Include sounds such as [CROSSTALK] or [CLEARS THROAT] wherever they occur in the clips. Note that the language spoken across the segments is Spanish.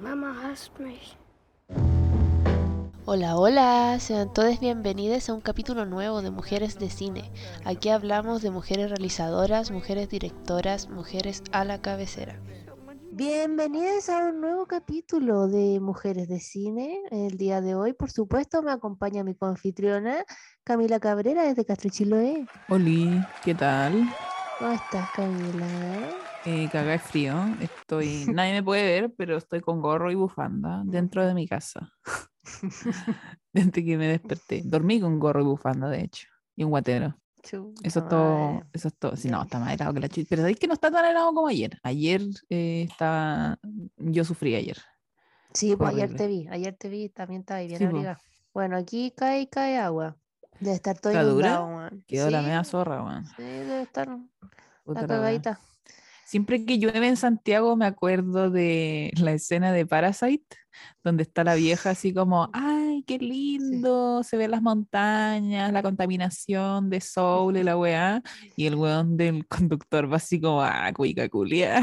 Mama hasst mich. Hola, hola, sean todos bienvenidos a un capítulo nuevo de Mujeres de Cine. Aquí hablamos de mujeres realizadoras, mujeres directoras, mujeres a la cabecera. Bienvenidos a un nuevo capítulo de Mujeres de Cine. El día de hoy, por supuesto, me acompaña mi confitriona Camila Cabrera desde Castro Chiloé. Hola, ¿qué tal? ¿Cómo estás, Camila? Eh, cagá de frío. Estoy, [LAUGHS] nadie me puede ver, pero estoy con gorro y bufanda dentro de mi casa. [LAUGHS] Desde que me desperté. Dormí con gorro y bufanda, de hecho. Y un guatero. Eso es todo. Eso es todo. Sí, no, está más helado que la chucha. Pero sabéis que no está tan helado como ayer. Ayer eh, estaba. Yo sufrí ayer. Sí, pues ayer te vi. Ayer te vi también estaba bien Sí, po. abrigada. Bueno, aquí cae cae agua. Debe estar todo ¿Está dura? inundado, weón. Quedó la media zorra, weón. Sí, debe estar Puta la cagadita. Siempre que llueve en Santiago me acuerdo de la escena de Parasite, donde está la vieja así como, ay, qué lindo, se ven las montañas, la contaminación de Soul y la weá, y el weón del conductor va así como, ah, cuica culia,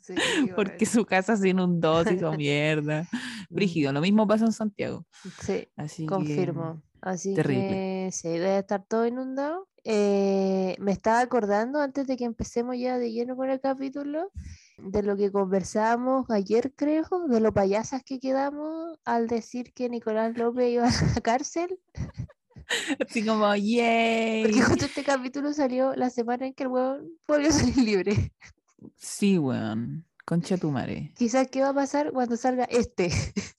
Sí, [LAUGHS] porque su casa se inundó, se hizo [LAUGHS] mierda. Brígido, lo mismo pasa en Santiago. Sí, Así que, confirmo. Así terrible. que sí, debe estar todo inundado. Eh, me estaba acordando antes de que empecemos ya de lleno con el capítulo de lo que conversábamos ayer, creo, de lo payasas que quedamos al decir que Nicolás López iba a [LAUGHS] la cárcel. así como, yay. Porque justo este capítulo salió la semana en que el huevón volvió a salir libre. Sí, weón, concha tu madre. Quizás qué va a pasar cuando salga este.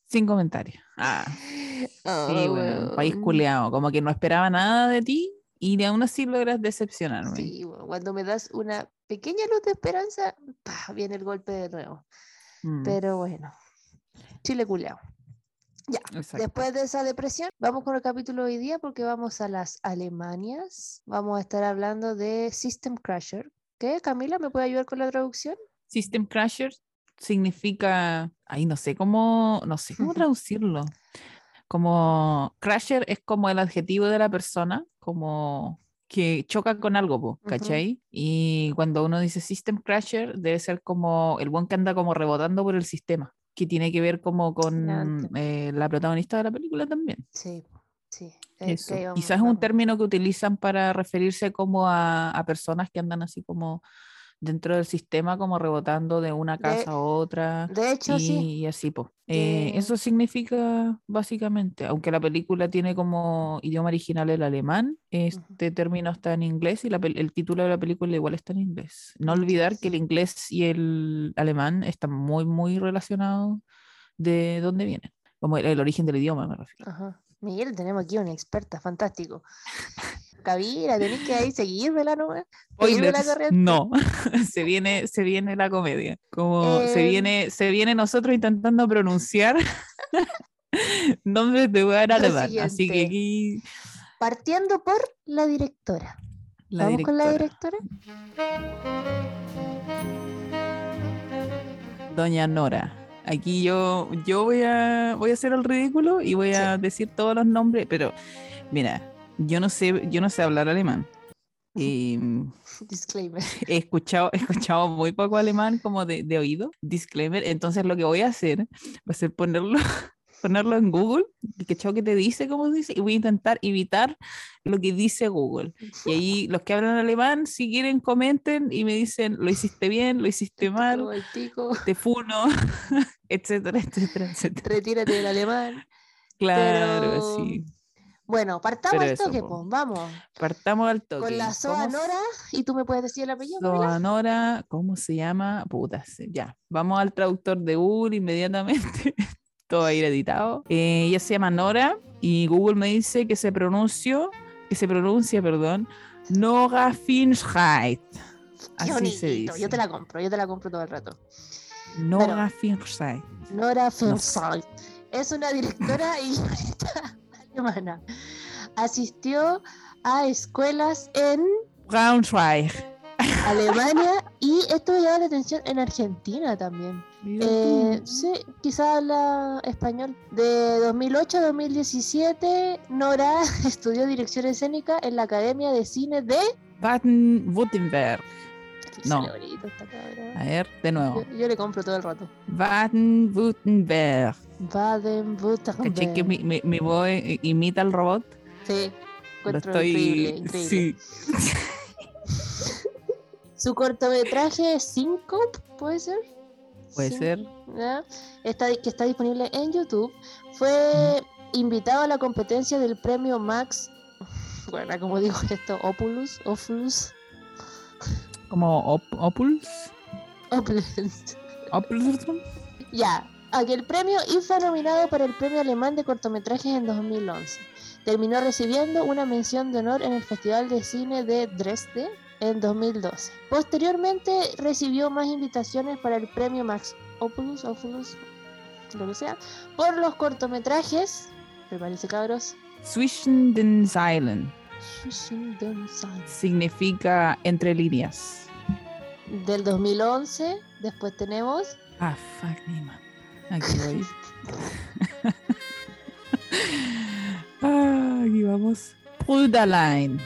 Sin comentarios. Ah. [LAUGHS] Sí, Oh, bueno, país weón. culeado, como que no esperaba nada de ti y aún así logras decepcionarme. Sí, cuando me das una pequeña luz de esperanza, ¡pah! viene el golpe de nuevo. Mm, Pero bueno, Chile culeado. exacto. Después de esa depresión, vamos con el capítulo de hoy día porque vamos a las Alemanias. Vamos a estar hablando de System Crusher. ¿Qué? Camila, ¿me puede ayudar con la traducción? System Crusher significa, ahí no sé cómo, no sé cómo [LAUGHS] traducirlo. Como crusher es como el adjetivo de la persona, como que choca con algo, ¿cachai? Y cuando uno dice System Crusher, debe ser como el buen que anda como rebotando por el sistema, que tiene que ver como con eh, la protagonista de la película también. Sí, sí. Eso. Quizás es un término que utilizan para referirse como a, a personas que andan así como dentro del sistema, como rebotando de una De- casa a otra De hecho, y, sí. y así, pues. que- eso significa básicamente, aunque la película tiene como idioma original el alemán, este término está en inglés y la el título de la película igual está en inglés. No olvidar que el inglés y el alemán están muy, muy relacionados de dónde vienen, como el, el origen del idioma, me refiero. Ajá. Miguel, tenemos aquí una experta, fantástico. Camila, tenés que ahí seguirme la corriente. no, [LAUGHS] se viene, se viene la comedia. Como se Em. viene, se viene nosotros intentando pronunciar [LAUGHS] nombres de lugar alemán. Así que aquí Partiendo por la directora. la ¿Vamos con la directora? Doña Nora. Aquí yo, yo voy a voy a hacer el ridículo y voy a decir todos los nombres, pero mira, yo no sé, yo no sé hablar alemán. Y [LAUGHS] Disclaimer. he escuchado, he escuchado muy poco alemán como de, de oído, disclaimer, entonces lo que voy a hacer va a ser ponerlo, ponerlo en Google, y que chao que te dice cómo dice, y voy a intentar evitar lo que dice Google. Y ahí [LAUGHS] los que hablan alemán, si quieren, comenten y me dicen, lo hiciste bien, lo hiciste mal, el [LAUGHS] te funo, [LAUGHS] etcétera, etcétera, etcétera. retírate del alemán. Claro, Pero- sí. Bueno, partamos Pero al toque, po. pues, vamos. Partamos al toque. Con la ¿Cómo Soa Nora, y tú me puedes decir el apellido? Soanora, ¿cómo se llama? Puta, se- ya. Vamos al traductor de Google inmediatamente. Todo va a ir editado. Eh, ella se llama Nora y Google me dice que se pronunció, que se pronuncia, perdón, Nora Finchheit. Así se dice. Yo te la compro, yo te la compro todo el rato. Nora Finchheit. Nora. Fensal. Es una directora y guionista [LAUGHS] alemana. Asistió a escuelas en Braunschweig. Alemania y esto me llama la atención en Argentina también. Eh, sí, quizás habla español. De 2008 a 2017, Nora [LAUGHS] estudió dirección escénica en la Academia de Cine de Baden-Württemberg. No. A ver, de nuevo. Yo, le compro todo el rato. Baden-Württemberg. Baden-Württemberg. ¿Caché que mi, mi, mi voz imita al robot? Sí. Lo estoy... Increíble, increíble. Sí. [LAUGHS] Su cortometraje Syncope, ¿puede ser? Puede ser. Está, que está disponible en YouTube. Fue invitado a la competencia del premio Max. [LAUGHS] Bueno, como digo esto, Opulus, Opulus, Como op Opulus. Opulus. Opulus. Ya, aquel premio y fue nominado para el premio alemán de cortometrajes en 2011. Terminó recibiendo una mención de honor en el Festival de Cine de Dresde en 2012. Posteriormente recibió más invitaciones para el premio Max Opulus, Opulus, lo que sea, por los cortometrajes, prepárense cabros, Zwischen den Zeilen. Zwischen den Zeilen, Significa entre líneas. del 2011. Después tenemos Ah, fuck me, man. Aquí voy. [LAUGHS] [LAUGHS] ah, aquí vamos. Brüderlein.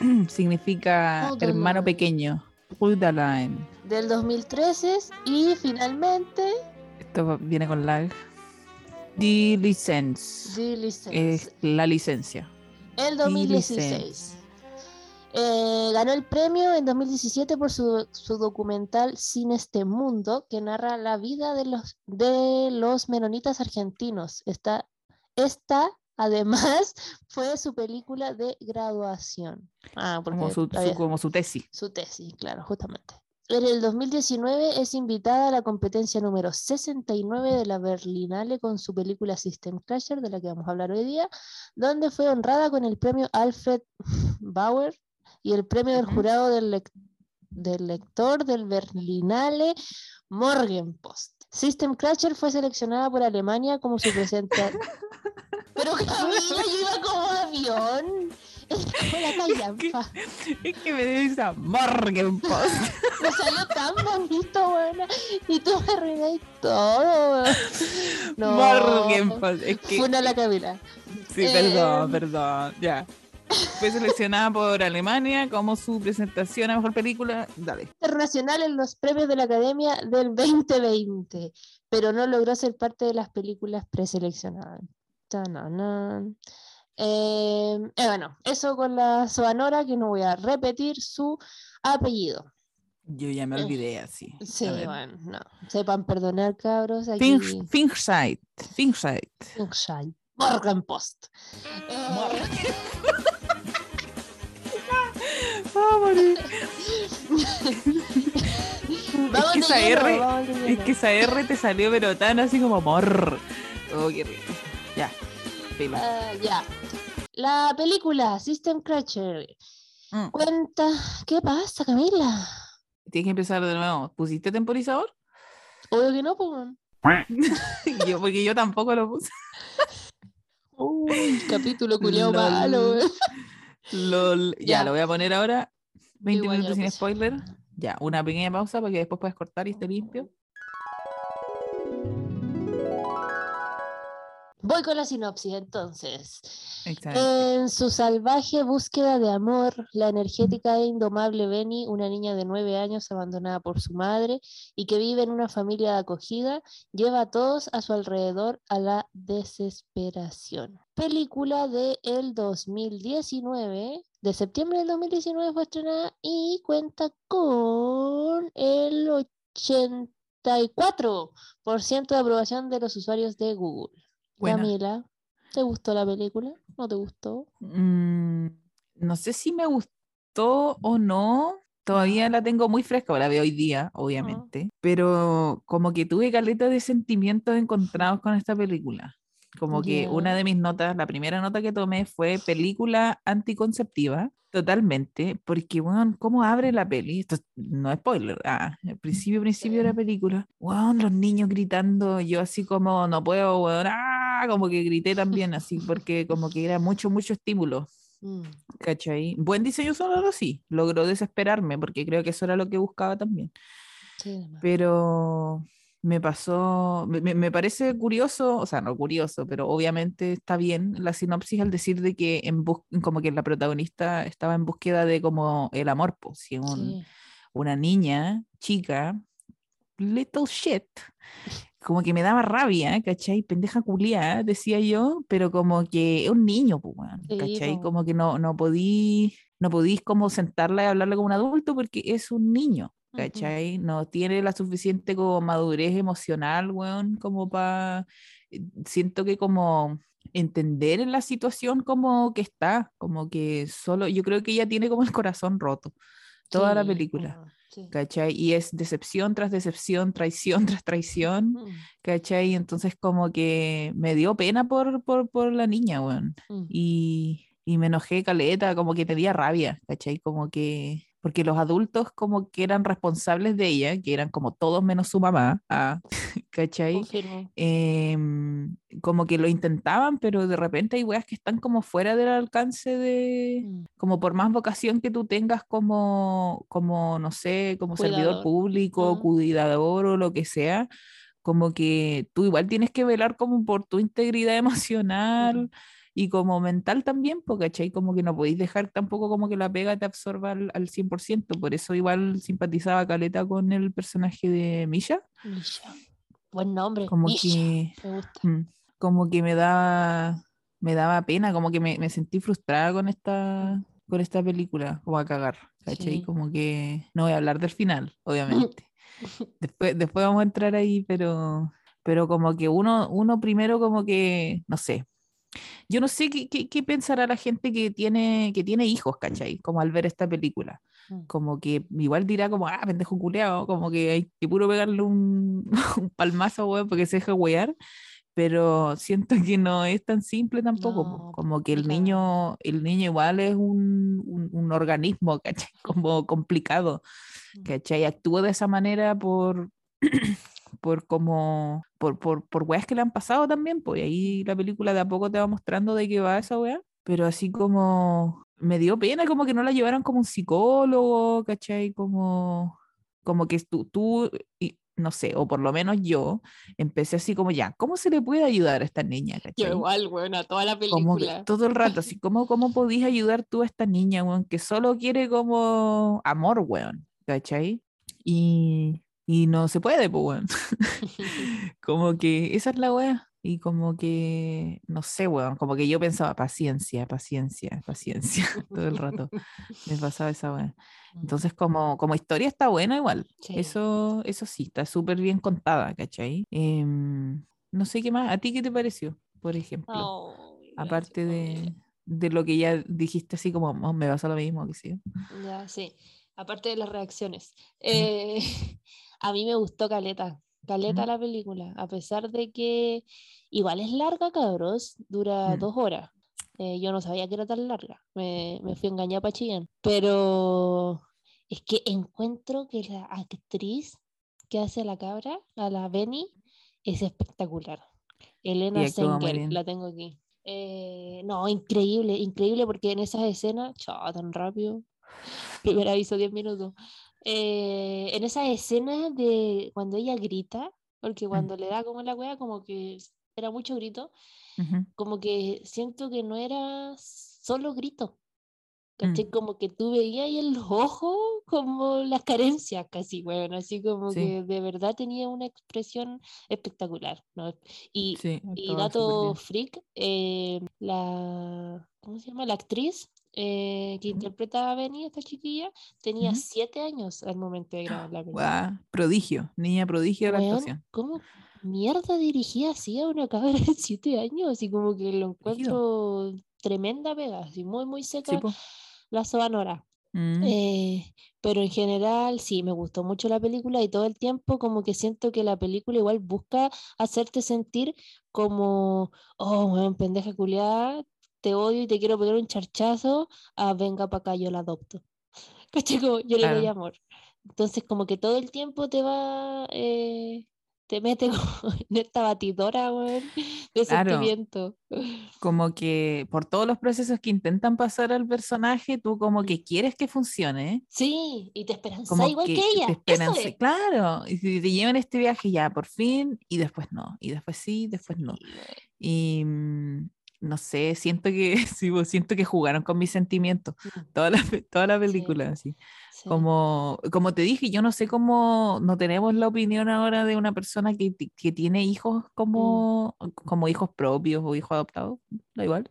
[CLEARS THROAT] Significa hermano pequeño. Brüderlein. del 2013 y finalmente Esto viene con lag. Die Lizenz. The License. Es la licencia. El Die 2016. Licenz. Eh, ganó el premio en 2017 por su, su documental Sin este mundo, que narra la vida de los, de los menonitas argentinos. Esta, esta, además, [LAUGHS] fue su película de graduación. Ah, Como su, su- como su tesis. su tesis, claro, justamente. En el 2019 es invitada a la competencia número 69 de la Berlinale con su película System Crasher, de la que vamos a hablar hoy día, donde fue honrada con el premio Alfred [LAUGHS] Bauer y el premio del jurado del, del lector del Berlinale Morgenpost. System Crasher fue seleccionada por Alemania como su presenta... [LAUGHS] Pero Camila, yo iba como avión. Es como la callampa. Es que me dio esa Morgenpost. [LAUGHS] Me salió tan bonito, buena. Y tú me arruináis todo, weón. No. Morgenpost. Es que. Fue una la Camila. Sí, Eh, perdón, perdón. Ya. Fue seleccionada por Alemania como su presentación a mejor película. Dale. Internacional en los premios de la Academia del 2020, pero no logró ser parte de las películas preseleccionadas. Eh, eh, bueno, eso con la Soanora, que no voy a repetir su apellido. Yo ya me Eh, olvidé así. Sí, bueno, no. Sepan perdonar, cabros. Aquí... Finchside. Finchside. Yorkshire, Morgenpost. Eh, [LAUGHS] Vamos que esa R- Es que esa R te salió pero tan así como mor. Oh, qué rico. Ya. Ya. La película System Crasher Mm. cuenta. ¿Qué pasa, Camila? Tienes que empezar de nuevo. ¿Pusiste temporizador? Obvio que no, pues. [LAUGHS] yo, porque yo tampoco lo puse. Uy, capítulo [LAUGHS] culiao malo. Lol. Ya, Ya. lo voy a poner ahora. 20 igual ya minutos sin spoiler. Ya, una pequeña pausa para que después puedas cortar y esté limpio. Voy con la sinopsis entonces. Excelente. En su salvaje búsqueda de amor, la energética e indomable Benny, una niña de nueve años abandonada por su madre y que vive en una familia de acogida, lleva a todos a su alrededor a la desesperación. Película de el 2019, de septiembre del 2019 fue estrenada y cuenta con el 84% de aprobación de los usuarios de Google. Buena. Camila, ¿te gustó la película? ¿No te gustó? Mm, no sé si me gustó o no. Todavía la tengo muy fresca, la veo hoy día, obviamente. Pero como que tuve caleta de sentimientos encontrados con esta película. Como que una de mis notas, la primera nota que tomé fue película anticonceptiva, totalmente, porque, bueno, ¿cómo abre la peli? Esto es- no es spoiler, ah, el principio, principio de la película, weón, los niños gritando, yo así como, no puedo, weón, ah, como que grité también, así, porque como que era mucho, mucho estímulo, Mm, ¿cachai? Buen diseño sonoro, sí, logró desesperarme, porque creo que eso era lo que buscaba también sí, pero me pasó, me, me- me parece curioso, o sea, no curioso, pero obviamente está bien la sinopsis al decir de que en bus- como que la protagonista estaba en búsqueda de como el amor, pues, si un, Sí. una niña chica, little shit, como que me daba rabia, ¿cachai? Pendeja culiada, decía yo, pero como que es un niño, pues, ¿cachai? Como que no, no podí, no podís como sentarla y hablarle como un adulto porque es un niño, ¿cachai? No tiene la suficiente como madurez emocional, weón, como para... Eh, siento que como entender en la situación como que está, como que solo, yo creo que ella tiene como el corazón roto, toda la película. ¿Cachai? Y es decepción tras decepción, traición [LAUGHS] tras traición, mm. ¿cachai? Entonces como que me dio pena por, por, por la niña, weón. Mm. Y, y me enojé caleta, como que tenía rabia, ¿cachai? Como que porque los adultos como que eran responsables de ella, que eran como todos menos su mamá, ah, [LAUGHS] ¿cachai? Em, como que lo intentaban, pero de repente hay weas que están como fuera del alcance de, mm. como por más vocación que tú tengas como, como no sé, como servidor público, cuidador o lo que sea, como que tú igual tienes que velar como por tu integridad [LAUGHS] emocional y como mental también, porque ¿cachai? Como que no podéis dejar tampoco como que la pega te absorba al, al 100%, por eso igual simpatizaba Caleta con el personaje de Misha. Misha, buen nombre. Como que, mm, como que me daba, me daba pena, como que me, me sentí frustrada con esta, con esta película, como a cagar, ¿cachai? Como que no voy a hablar del final, obviamente. [LAUGHS] después, después vamos a entrar ahí, pero, pero como que uno, uno primero como que, no sé, yo no sé qué, qué, pensará la gente que tiene, que tiene hijos, ¿cachai? Como al ver esta película. Mm. Como que igual dirá como, ah, pendejo culeado, como que hay que puro pegarle un, [LAUGHS] un palmazo, weón, porque se deja wear. Pero siento que no es tan simple tampoco, como que el niño, el niño igual es un, un, un organismo, ¿cachai? [LAUGHS] Como complicado, mm. ¿cachai? Actúa de esa manera por, [CLEARS THROAT] por como por, por, por weas que le han pasado también, pues ahí la película de a poco te va mostrando de qué va esa wea, pero así como me dio pena como que no la llevaron como un psicólogo, ¿cachai? Como, como que tú, tú y, no sé, o por lo menos yo, empecé así como ya, ¿cómo se le puede ayudar a esta niña? [LAUGHS] Yo igual, bueno, a toda la película. todo el [LAUGHS] rato, así, ¿cómo, cómo podías ayudar tú a esta niña, weón, que solo quiere como amor, weón, ¿cachai? Y, y no se puede, pues, weón. [LAUGHS] [LAUGHS] como que esa es la weá. Y como que, no sé, weón, como que yo pensaba, paciencia, paciencia, paciencia, [LAUGHS] todo el rato. Me pasaba esa weá. Mm. Entonces, como, como historia está buena igual. Eso, eso sí, está súper bien contada, ¿cachai? Em, no sé qué más. ¿A ti qué te pareció, por ejemplo? Aparte de, de, lo que ya dijiste así como, oh, me pasa lo mismo, que sí. Ya, sí. Aparte de las reacciones. Eh, a mí me gustó Caleta, Caleta la película, a pesar de que igual es larga, cabros, dura mm. dos horas. Eh, yo no sabía que era tan larga, me, me fui engañada para Chillán. Pero es que encuentro que la actriz que hace a la cabra, a la Benny, es espectacular. Elena Sengel, la tengo aquí. Eh, no, increíble, increíble porque en esas escenas, chao, tan rápido. [LAUGHS] Primer aviso, 10 minutos. Eh, en esa escena de cuando ella grita, porque cuando le da como la wea, como que era mucho grito, como que siento que no era solo grito. Mm. Como que tú veías ahí en los ojos como las carencias casi, bueno, así como que de verdad tenía una expresión espectacular, ¿no? Y, y dato freak, eh, la, ¿cómo se llama? La actriz eh, que interpreta a Benny, esta chiquilla, tenía siete años al momento de grabar la película. Prodigio, niña prodigio de la actuación. ¿Cómo mierda dirigía así a una cabra de siete años? Y como que lo encuentro tremenda pega, así muy, muy seca la sonora. Mm. Eh, pero en general sí, me gustó mucho la película y todo el tiempo como que siento que la película igual busca hacerte sentir como, oh, pendeja culiada, te odio y te quiero poner un charchazo, a venga para acá, yo la adopto. [LAUGHS] Como, yo le doy amor. Entonces, como que todo el tiempo te va, eh, te mete [LAUGHS] en esta batidora, de sentimiento. Como que por todos los procesos que intentan pasar al personaje, tú como que quieres que funcione. Sí, y te esperanza igual que, ella. Te claro, y te llevan este viaje ya, por fin, y después no, y después sí, después no. Y, mm, no sé, siento que [LAUGHS] sí, siento que jugaron con mis sentimientos, mm. toda la, toda la película, sí. Como, como te dije, yo no sé cómo, no tenemos la opinión ahora de una persona que, que tiene hijos mm. como, como hijos propios o hijos adoptados, da igual.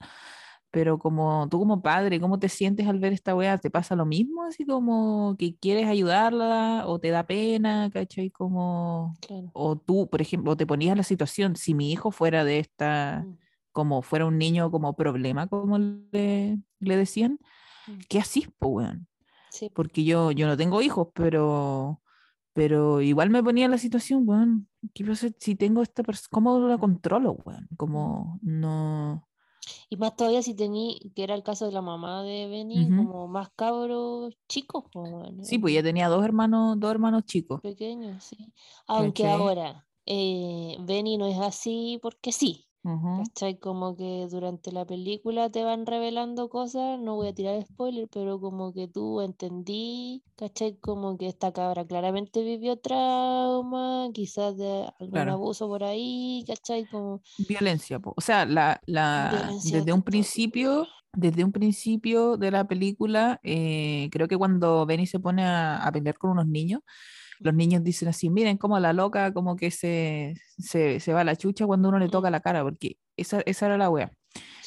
Pero como tú como padre, ¿cómo te sientes al ver esta wea? ¿Te pasa lo mismo? Así como que quieres ayudarla o te da pena, ¿cachai? Como, o tú, por ejemplo, te ponías la situación, si mi hijo fuera de esta, mm. Como fuera un niño como problema, como le, le decían, mm. ¿qué así, pues, weón? Porque yo, yo no tengo hijos, pero, pero igual me ponía en la situación, weón, ¿qué pasa si tengo esta persona? ¿Cómo la controlo, weón? Como no... Y más todavía si tení, que era el caso de la mamá de Benny, como más cabros chicos. sí, pues ya tenía dos hermanos, dos hermanos chicos. Pequeños, sí. Aunque ahora, eh, Benny no es así porque sí. ¿Cachai? Como que durante la película te van revelando cosas, no voy a tirar spoiler, pero como que tú entendí, ¿cachai? Como que esta cabra claramente vivió trauma, quizás de algún abuso por ahí, ¿cachai? Como... Violencia, o sea, la, la... desde un principio, desde un principio de la película, eh, creo que cuando Benny se pone a, a pelear con unos niños, los niños dicen así, miren cómo la loca como que se, se, se va a la chucha cuando uno le toca la cara, porque esa, esa era la wea,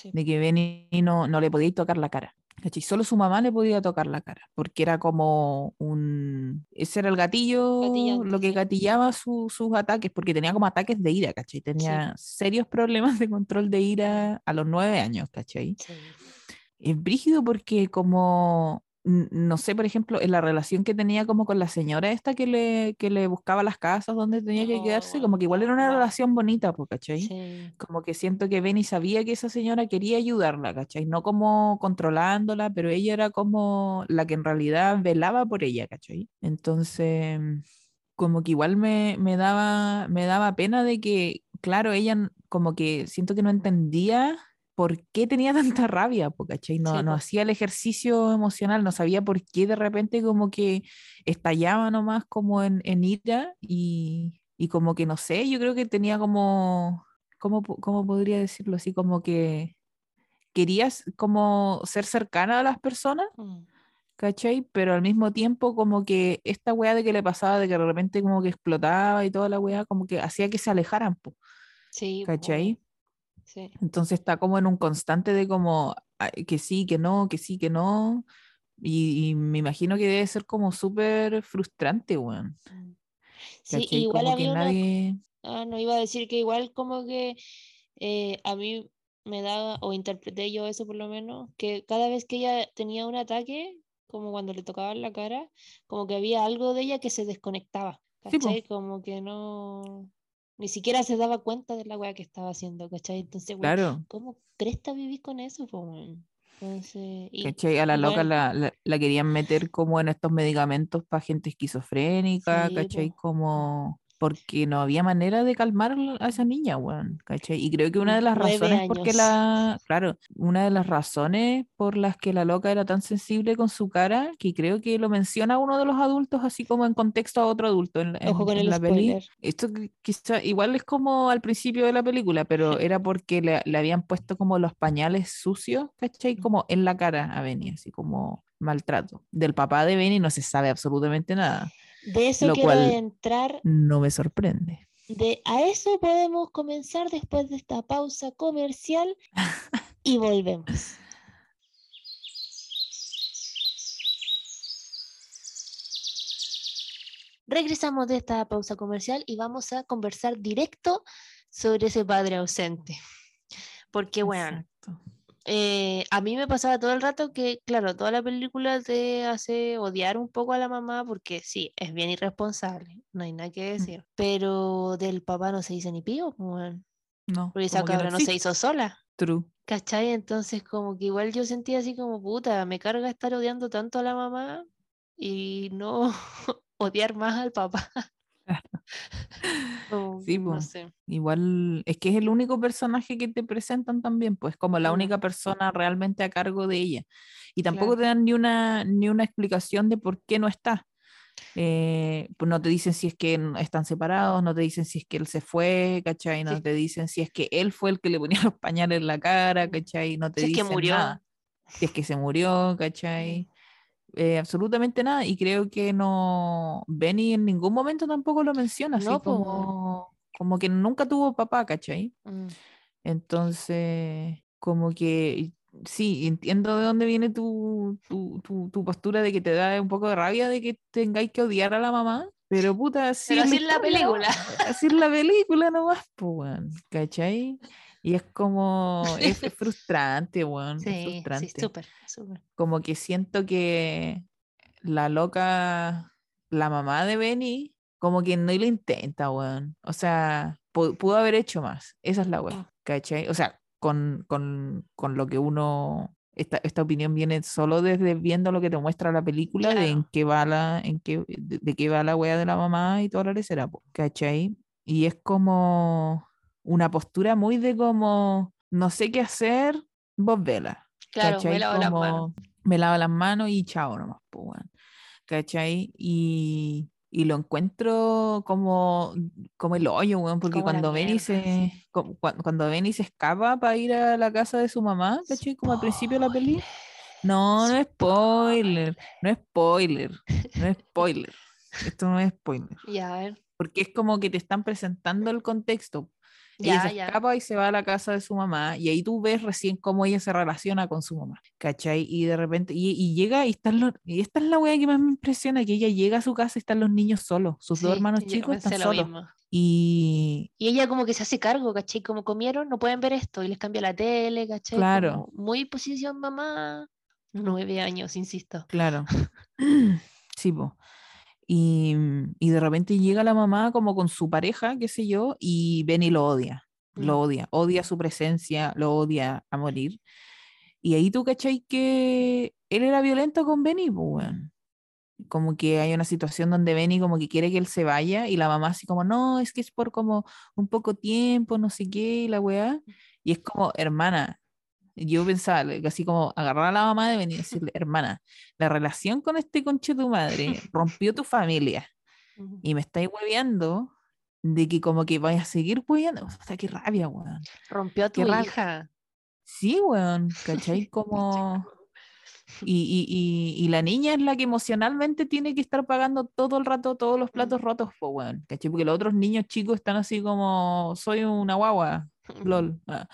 de que Benny no, no le podía tocar la cara. ¿cachai? Solo su mamá le podía tocar la cara, porque era como un... Ese era el gatillo, lo que gatillaba sus ataques, porque tenía como ataques de ira, ¿cachai? Tenía serios problemas de control de ira a los nueve años, ¿cachai? Es brígido porque como no sé, por ejemplo, en la relación que tenía como con la señora esta que le, que le buscaba las casas donde tenía que quedarse, como que igual era una relación bonita, ¿cachai? Como que siento que Benny sabía que esa señora quería ayudarla, ¿cachai? No como controlándola, pero ella era como la que en realidad velaba por ella, ¿cachai? Entonces, como que igual me, me, daba, me daba pena de que, claro, ella como que siento que no entendía por qué tenía [LAUGHS] tanta rabia, ¿cachai? No, no hacía el ejercicio emocional, no sabía por qué de repente como que estallaba nomás como en, en ira y, y, como que no sé, yo creo que tenía como, ¿cómo, cómo podría decirlo así? Como que querías como ser cercana a las personas. Mm. ¿cachai? Pero al mismo tiempo como que esta weá de que le pasaba, de que de repente como que explotaba y toda la weá, como que hacía que se alejaran, po, sí, ¿cachai? Entonces está como en un constante de como que sí, que no, que sí, que no. Y, me imagino que debe ser como súper frustrante, weón. Mm. Sí, igual había nadie... Ah, no, iba a decir que igual como que eh, a mí me daba, o interpreté yo eso por lo menos, que cada vez que ella tenía un ataque, como cuando le tocaba la cara, como que había algo de ella que se desconectaba. ¿Cachai? como que no ni siquiera se daba cuenta de la weá que estaba haciendo, ¿cachai? Entonces, claro. ¿cómo cresta vivir con eso? Entonces, ¿Cachai? A la loca la, la, querían meter como en estos medicamentos para gente esquizofrénica, ¿cachai? Como porque no había manera de calmar a esa niña, weón, ¿cachai? Y creo que una de las razones por la, claro, una de las razones por las que la loca era tan sensible con su cara, que creo que lo menciona uno de los adultos así como en contexto a otro adulto en, la peli. Esto quizá igual es como al principio de la película, pero [LAUGHS] era porque le, le habían puesto como los pañales sucios, ¿cachai? Como en la cara a Benny, así como maltrato. Del papá de Benny no se sabe absolutamente nada. De eso quiero entrar. No me sorprende. De, a eso podemos comenzar después de esta pausa comercial [LAUGHS] y volvemos. Regresamos de esta pausa comercial y vamos a conversar directo sobre ese padre ausente. Porque, bueno, eh, a mí me pasaba todo el rato que, claro, toda la película te hace odiar un poco a la mamá porque sí, es bien irresponsable, no hay nada que mm. decir. Pero del papá no se dice ni pío, pues, no. Porque esa cabra no, se hizo sola. True. ¿Cachai? Entonces, como que igual yo sentía así como puta, me carga estar odiando tanto a la mamá y no [LAUGHS] odiar más al papá. [LAUGHS] sí, pues, igual es que es el único personaje que te presentan también, pues como la única persona realmente a cargo de ella. Y tampoco te dan ni una, ni una explicación de por qué no está. Eh, pues no te dicen si es que están separados, no te dicen si es que él se fue, ¿cachai? No te dicen si es que él fue el que le ponía [LAUGHS] los pañales en la cara, ¿cachai? No te si dicen es que murió. Nada. Si es que se murió, ¿cachai? Eh, absolutamente nada. Y creo que no, Benny en ningún momento tampoco lo menciona, así como, como que nunca tuvo papá, ¿cachai? Mm. Entonces, como que sí, entiendo de dónde viene tu, tu, tu, postura de que te da un poco de rabia de que tengáis que odiar a la mamá, pero puta, sí. así la, la película. Así la película nomás, pues, ¿cachai? Y es como, [LAUGHS] es, frustrante, weón. Sí, frustrante. sí, súper, súper. Como que siento que la loca, la mamá de Benny, como que no lo intenta, weón. O sea, pudo haber hecho más. Esa es la weón, mm. ¿cachai? O sea, con, con, con lo que uno esta, esta, opinión viene solo desde viendo lo que te muestra la película de en qué va la, en qué, de, qué va la wea de la mamá y toda la lecera, ¿cachai? Y es como una postura muy de como, no sé qué hacer, vos vela. Claro, me lavo las manos. Me lavo las manos y chao nomás, pues, ¿cachai? Y, y lo encuentro como, como el hoyo, weón, porque cuando Benny se cuando, Benny se escapa para ir a la casa de su mamá, ¿cachai? Como al principio de la peli. No, no es spoiler, no es spoiler, no es [LAUGHS] spoiler. Esto no es spoiler. Ya, a ver. Porque es como que te están presentando el contexto. Ella se escapa y se va a la casa de su mamá y ahí tú ves recién cómo ella se relaciona con su mamá, ¿cachai? Y de repente, y, llega y están los, y esta es la wea que más me impresiona, que ella llega a su casa y están los niños solos, sus dos hermanos chicos están solos. Y... y ella como que se hace cargo, ¿cachai? Como comieron, no pueden ver esto y les cambia la tele, ¿cachai? Claro. muy posición mamá, nueve años, insisto. Claro. [LAUGHS] sí, pues. Y, y, de repente llega la mamá como con su pareja, qué sé yo, y Benny lo odia, lo mm. odia, odia su presencia, lo odia a morir. Y ahí tú cachai que él era violento con Benny, pues, como que hay una situación donde Benny como que quiere que él se vaya y la mamá así como, no, es que es por como un poco tiempo, no sé qué, y la weá. Y es como, hermana, yo pensaba, así como agarrar a la mamá de venir y decirle, hermana, la relación con este conche tu madre [LAUGHS] rompió tu familia y me estáis hueveando de que como que vaya a seguir hueveando. O sea, qué rabia, weón. Rompió a tu hija. Sí, weón, [LAUGHS] ¿cachai? Como... Y, y, y, la niña es la que emocionalmente tiene que estar pagando todo el rato todos los platos rotos, weón, ¿cachai? Porque los otros niños chicos están así como, soy una guagua, [LAUGHS] lol. Ah.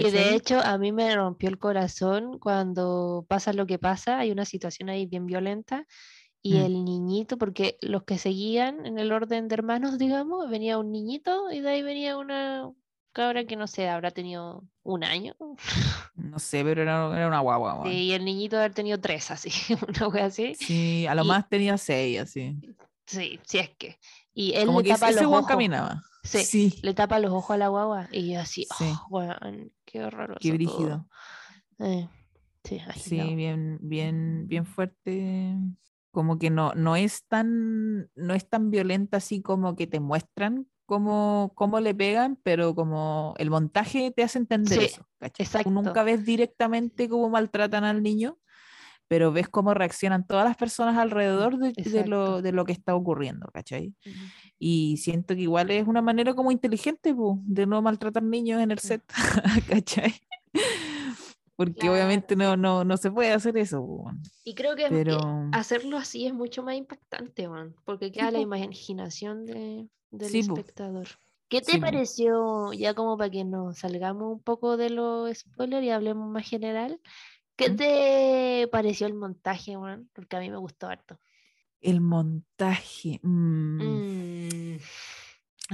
Y de hecho a mí me rompió el corazón cuando pasa lo que pasa, hay una situación ahí bien violenta y mm. el niñito, porque los que seguían en el orden de hermanos, digamos, venía un niñito y de ahí venía una cabra que no sé, habrá tenido un año. No sé, pero era, una guagua. [LAUGHS] Sí, y el niñito haber tenido tres, así, [LAUGHS] una wea así. Sí, a lo más tenía seis, así. Sí, sí es que. Y él le tapa los ojos. caminaba. Sí, le tapa los ojos a la guagua y yo así, oh, qué horroroso. Qué brígido. Eh, sí, bien, bien, bien fuerte. Como que no, no es tan, no es tan violenta así como que te muestran cómo, cómo le pegan, pero como el montaje te hace entender eso. Exacto. nunca ves directamente cómo maltratan al niño, pero ves cómo reaccionan todas las personas alrededor de, de, lo, de lo, que está ocurriendo, ¿cachai? Y siento que igual es una manera como inteligente de no maltratar niños en el set, [LAUGHS] ¿cachai? Porque obviamente no, no, no se puede hacer eso. Y creo que pero... hacerlo así es mucho más impactante, porque queda la imaginación de, del espectador. ¿Qué te pareció, ya como para que nos salgamos un poco de los spoilers y hablemos más general, ¿Qué te pareció el montaje, man? Porque a mí me gustó harto. El montaje. Mm. Mm.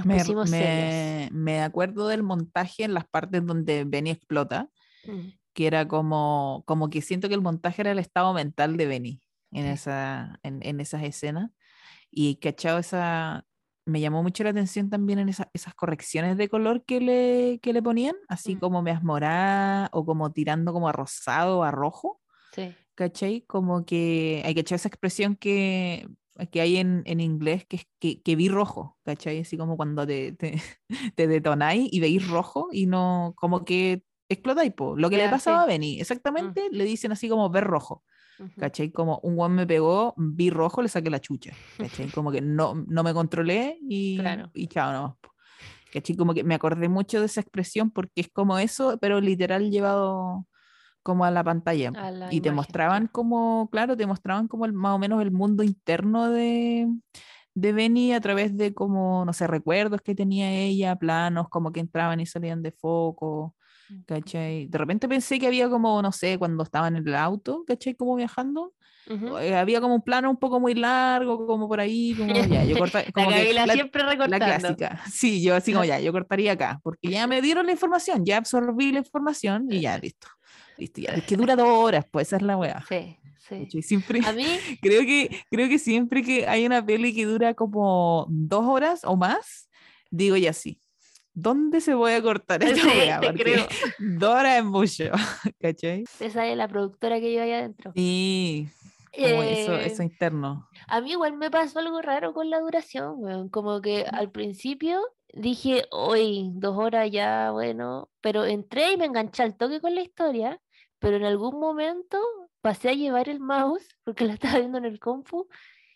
Me, me, acuerdo del montaje en las partes donde Benny explota, mm. que era como, como que siento que el montaje era el estado mental de Benny en, esa, en, en esas escenas. Y cachado esa, me llamó mucho la atención también en esas correcciones de color que le, que le ponían, así mm. como me morada o como tirando como a rosado, a rojo. Sí. ¿Cachai? Como que hay que echar esa expresión que, que hay en, en inglés, que es que, que, vi rojo, ¿cachai? Así como cuando te, te, [LAUGHS] te detonáis y veis rojo y no, como que explotáis, po. lo que le pasaba a Benny, mm. exactamente le dicen así como ver rojo. ¿Cachai? Como un guan me pegó, vi rojo, le saqué la chucha, ¿cachai? [LAUGHS] Como que no, no me controlé y, y chao, no. ¿cachai? Como que me acordé mucho de esa expresión porque es como eso, pero literal llevado como a la pantalla. y te mostraban como, claro, te mostraban como el, más o menos el mundo interno de, de Benny a través de como, no sé, recuerdos que tenía ella, planos como que entraban y salían de foco, ¿cachai? De repente pensé que había como, no sé, cuando estaba en el auto, ¿cachai? Como viajando. Eh, había como un plano un poco muy largo, como por ahí, como ya, yo [LAUGHS] como la, siempre recortando. La clásica. [LAUGHS] Sí, yo así como [LAUGHS] ya, yo cortaría acá, porque ya me dieron la información, ya absorbí la información y ya, listo. Listo, ya. Es que dura dos horas, pues esa es la weá. Sí. Sí. Siempre, a mí creo que, creo que siempre que hay una peli que dura como dos horas o más, digo ya sí. ¿Dónde se voy a cortar esta sí, creo. [LAUGHS] Horas es mucho, [LAUGHS] ¿cachai? Esa es la productora que yo ahí adentro. Sí, eso, eh, eso interno. A mí igual me pasó algo raro con la duración, Como que al principio dije, hoy dos horas ya, bueno, pero entré y me enganché al toque con la historia, pero en algún momento pasé a llevar el mouse porque la estaba viendo en el compu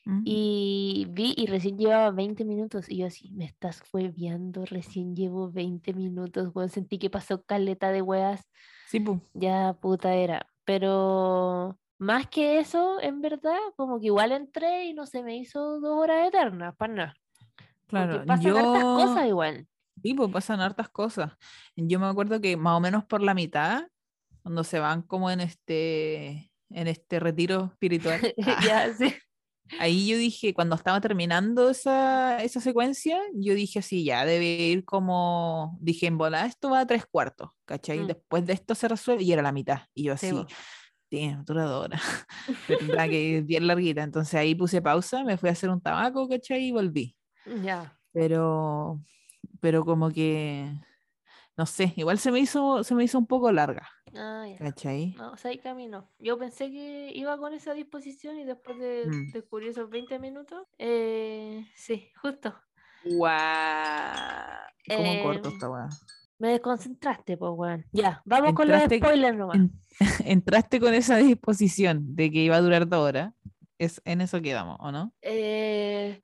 mm. y vi y recién llevaba 20 minutos y yo así, me estás fue viendo, recién llevo 20 minutos, bueno, sentí que pasó caleta de weas. Sí, Ya puta era, pero más que eso, en verdad, como que igual entré y no se me hizo dos horas eternas, para nada. Claro, pasan yo... hartas cosas igual. Sí, pues pasan hartas cosas. Yo me acuerdo que más o menos por la mitad, cuando se van como en este, en este retiro espiritual. [LAUGHS] ya, sí. Ahí yo dije, cuando estaba terminando esa, esa secuencia, yo dije así, ya debe ir como, dije, en bola, esto va a tres cuartos, ¿cachai? Mm. Después de esto se resuelve y era la mitad. Y yo así, sí, duradora, [LAUGHS] tendrá que ir bien larguita. Entonces ahí puse pausa, me fui a hacer un tabaco, ¿cachai? Y volví. Ya. Pero, pero como que, no sé, igual se me hizo, se me hizo un poco larga. Ah, ya. ¿Cachai? No, o sea, ahí camino. Yo pensé que iba con esa disposición y después de mm. descubrir esos 20 minutos, eh, sí, justo. Guau. ¿Cómo corto em, esta weá? Me desconcentraste, pues, weón. Ya, vamos con los spoilers nomás. [LAUGHS] entraste con esa disposición de que iba a durar dos horas. Es, en eso quedamos, ¿o no? Eh,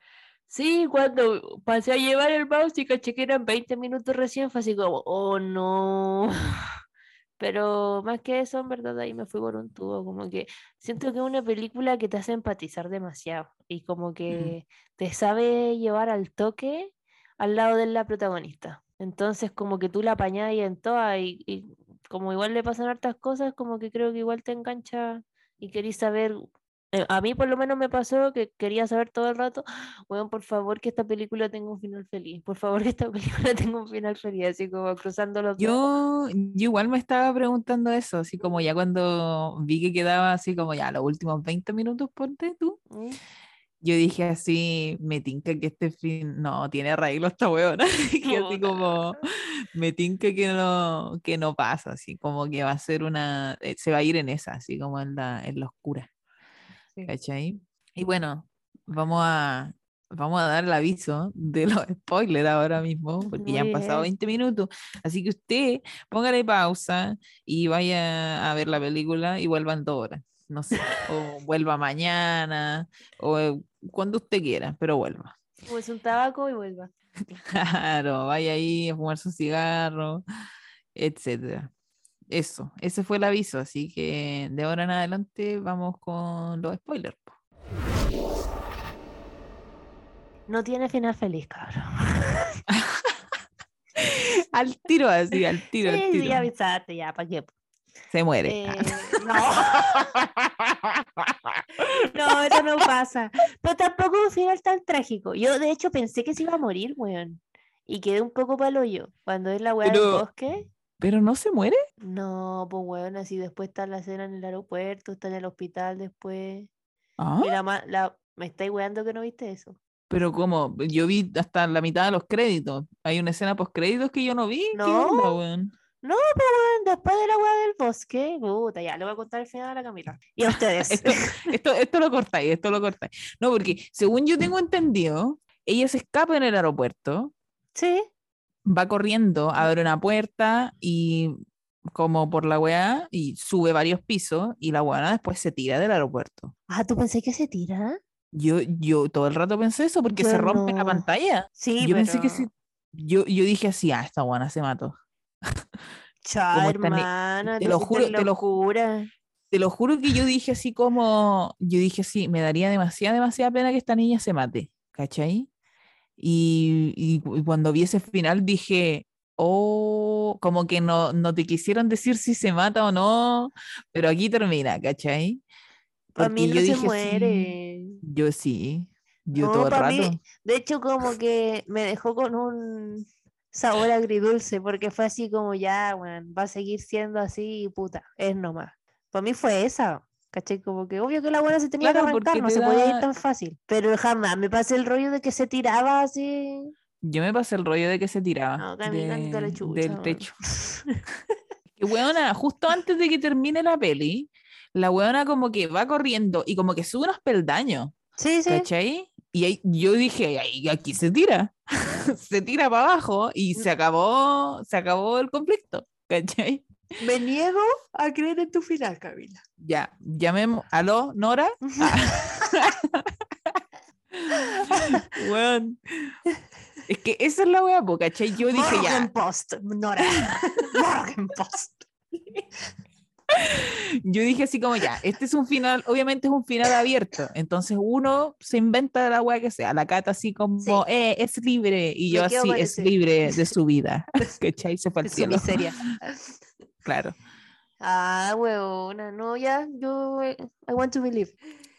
sí, cuando pasé a llevar el mouse y caché que eran 20 minutos recién, fue así como, oh no. [LAUGHS] Pero más que eso, en verdad, ahí me fui por un tubo. Como que siento que es una película que te hace empatizar demasiado y como que te sabe llevar al toque al lado de la protagonista. Entonces, como que tú la apañás en toda y, como igual le pasan hartas cosas, como que creo que igual te engancha y querís saber. Eh, a mí por lo menos me pasó que quería saber todo el rato, [GASPS] bueno, por favor que esta película tenga un final feliz, por favor que esta [LAUGHS] película tenga un final feliz, así como cruzando los yo, yo igual me estaba preguntando eso, así como ya cuando vi que quedaba así como ya los últimos 20 minutos, ponte tú. ¿Mm? yo dije así, me tinca que este fin, no, tiene arreglo esta weona, [LAUGHS] que así como, me tinca que no, que no pasa, así como que va a ser una, eh, se va a ir en esa, así como en la, en la oscura, ¿cachai? Y bueno, vamos a, vamos a dar el aviso de los spoilers ahora mismo, porque ya han pasado 20 minutos, así que usted póngale pausa y vaya a ver la película y vuelva en dos horas no sé, o [LAUGHS] vuelva mañana, o eh, cuando usted quiera, pero vuelva. Pues un tabaco y vuelva. [LAUGHS] Claro, vaya ahí a fumar su cigarro, etcétera. Eso, ese fue el aviso, así que de ahora en adelante vamos con los spoilers. No tiene final feliz, cabrón. [LAUGHS] al tiro así, al tiro, sí, al tiro. Sí, avisaste ya, ¿para qué? Se muere. Eh, no. [LAUGHS] no, eso no pasa. Pero tampoco un final tan trágico. Yo, de hecho, pensé que se iba a morir, weón. Y quedé un poco palo yo. Cuando es la weá del bosque. ¿Pero no se muere? No, pues weón, así después está la cena en el aeropuerto, está en el hospital después. ¿Ah? la, me estáis weando que no viste eso. Pero como, yo vi hasta la mitad de los créditos. Hay una escena post créditos que yo no vi. No, no, pero después de la hueá del bosque, puta, ya, le voy a contar el final a la Camila. Y a [LAUGHS] ustedes. esto, esto, lo cortáis, esto lo cortáis. No, porque según yo tengo entendido, ella se escapa en el aeropuerto. Sí. Va corriendo, abre una puerta y como por la weá y sube varios pisos y la weá después se tira del aeropuerto. Ah, ¿tú pensé que se tira? Yo, yo todo el rato pensé eso porque se rompe la pantalla. Sí, yo pensé que sí. Yo, yo dije así, ah, esta buena se mató. Chao, hermana, te, lo juro, te lo juro. Te lo juro que yo dije así como, yo dije así, me daría demasiada, demasiada pena que esta niña se mate, ¿cachai? Y, y, cuando vi ese final dije, oh, como que no, no te quisieron decir si se mata o no, pero aquí termina, ¿cachai? Para mí no se muere. yo sí, yo todo el rato. de hecho, como que me dejó con un sabor agridulce, porque fue así como ya, bueno, va a seguir siendo así, puta, es nomás. Para mí fue esa, ¿cachai? Como que obvio que la buena se tenía que arrancar, no se podía ir tan fácil. Pero jamás me pasé el rollo de que se tiraba así. Yo me pasé el rollo de que se tiraba del techo. [LAUGHS] que weona, justo antes de que termine la peli, la weona como que va corriendo y como que sube unos peldaños. Sí, sí. ¿Cachai? Y ahí, yo dije, ahí, aquí se tira, [LAUGHS] se tira para abajo y se acabó, se acabó el conflicto, ¿cachai? Me niego a creer en tu final, Camila. Ya, llamemos, aló, Nora. bueno, [LAUGHS] es que esa es la wea, ¿cachai? Yo dije ya. Post, Nora. [LAUGHS] Post. Yo dije así como ya, este es un final, obviamente es un final abierto, entonces uno se inventa la weá que sea, la cata así como, eh, es libre, y yo así, es libre de su vida, [LAUGHS] ¿cachai? Se fue al cielo. miseria. Claro. Ah, weona, no, ya, yo, I want to believe.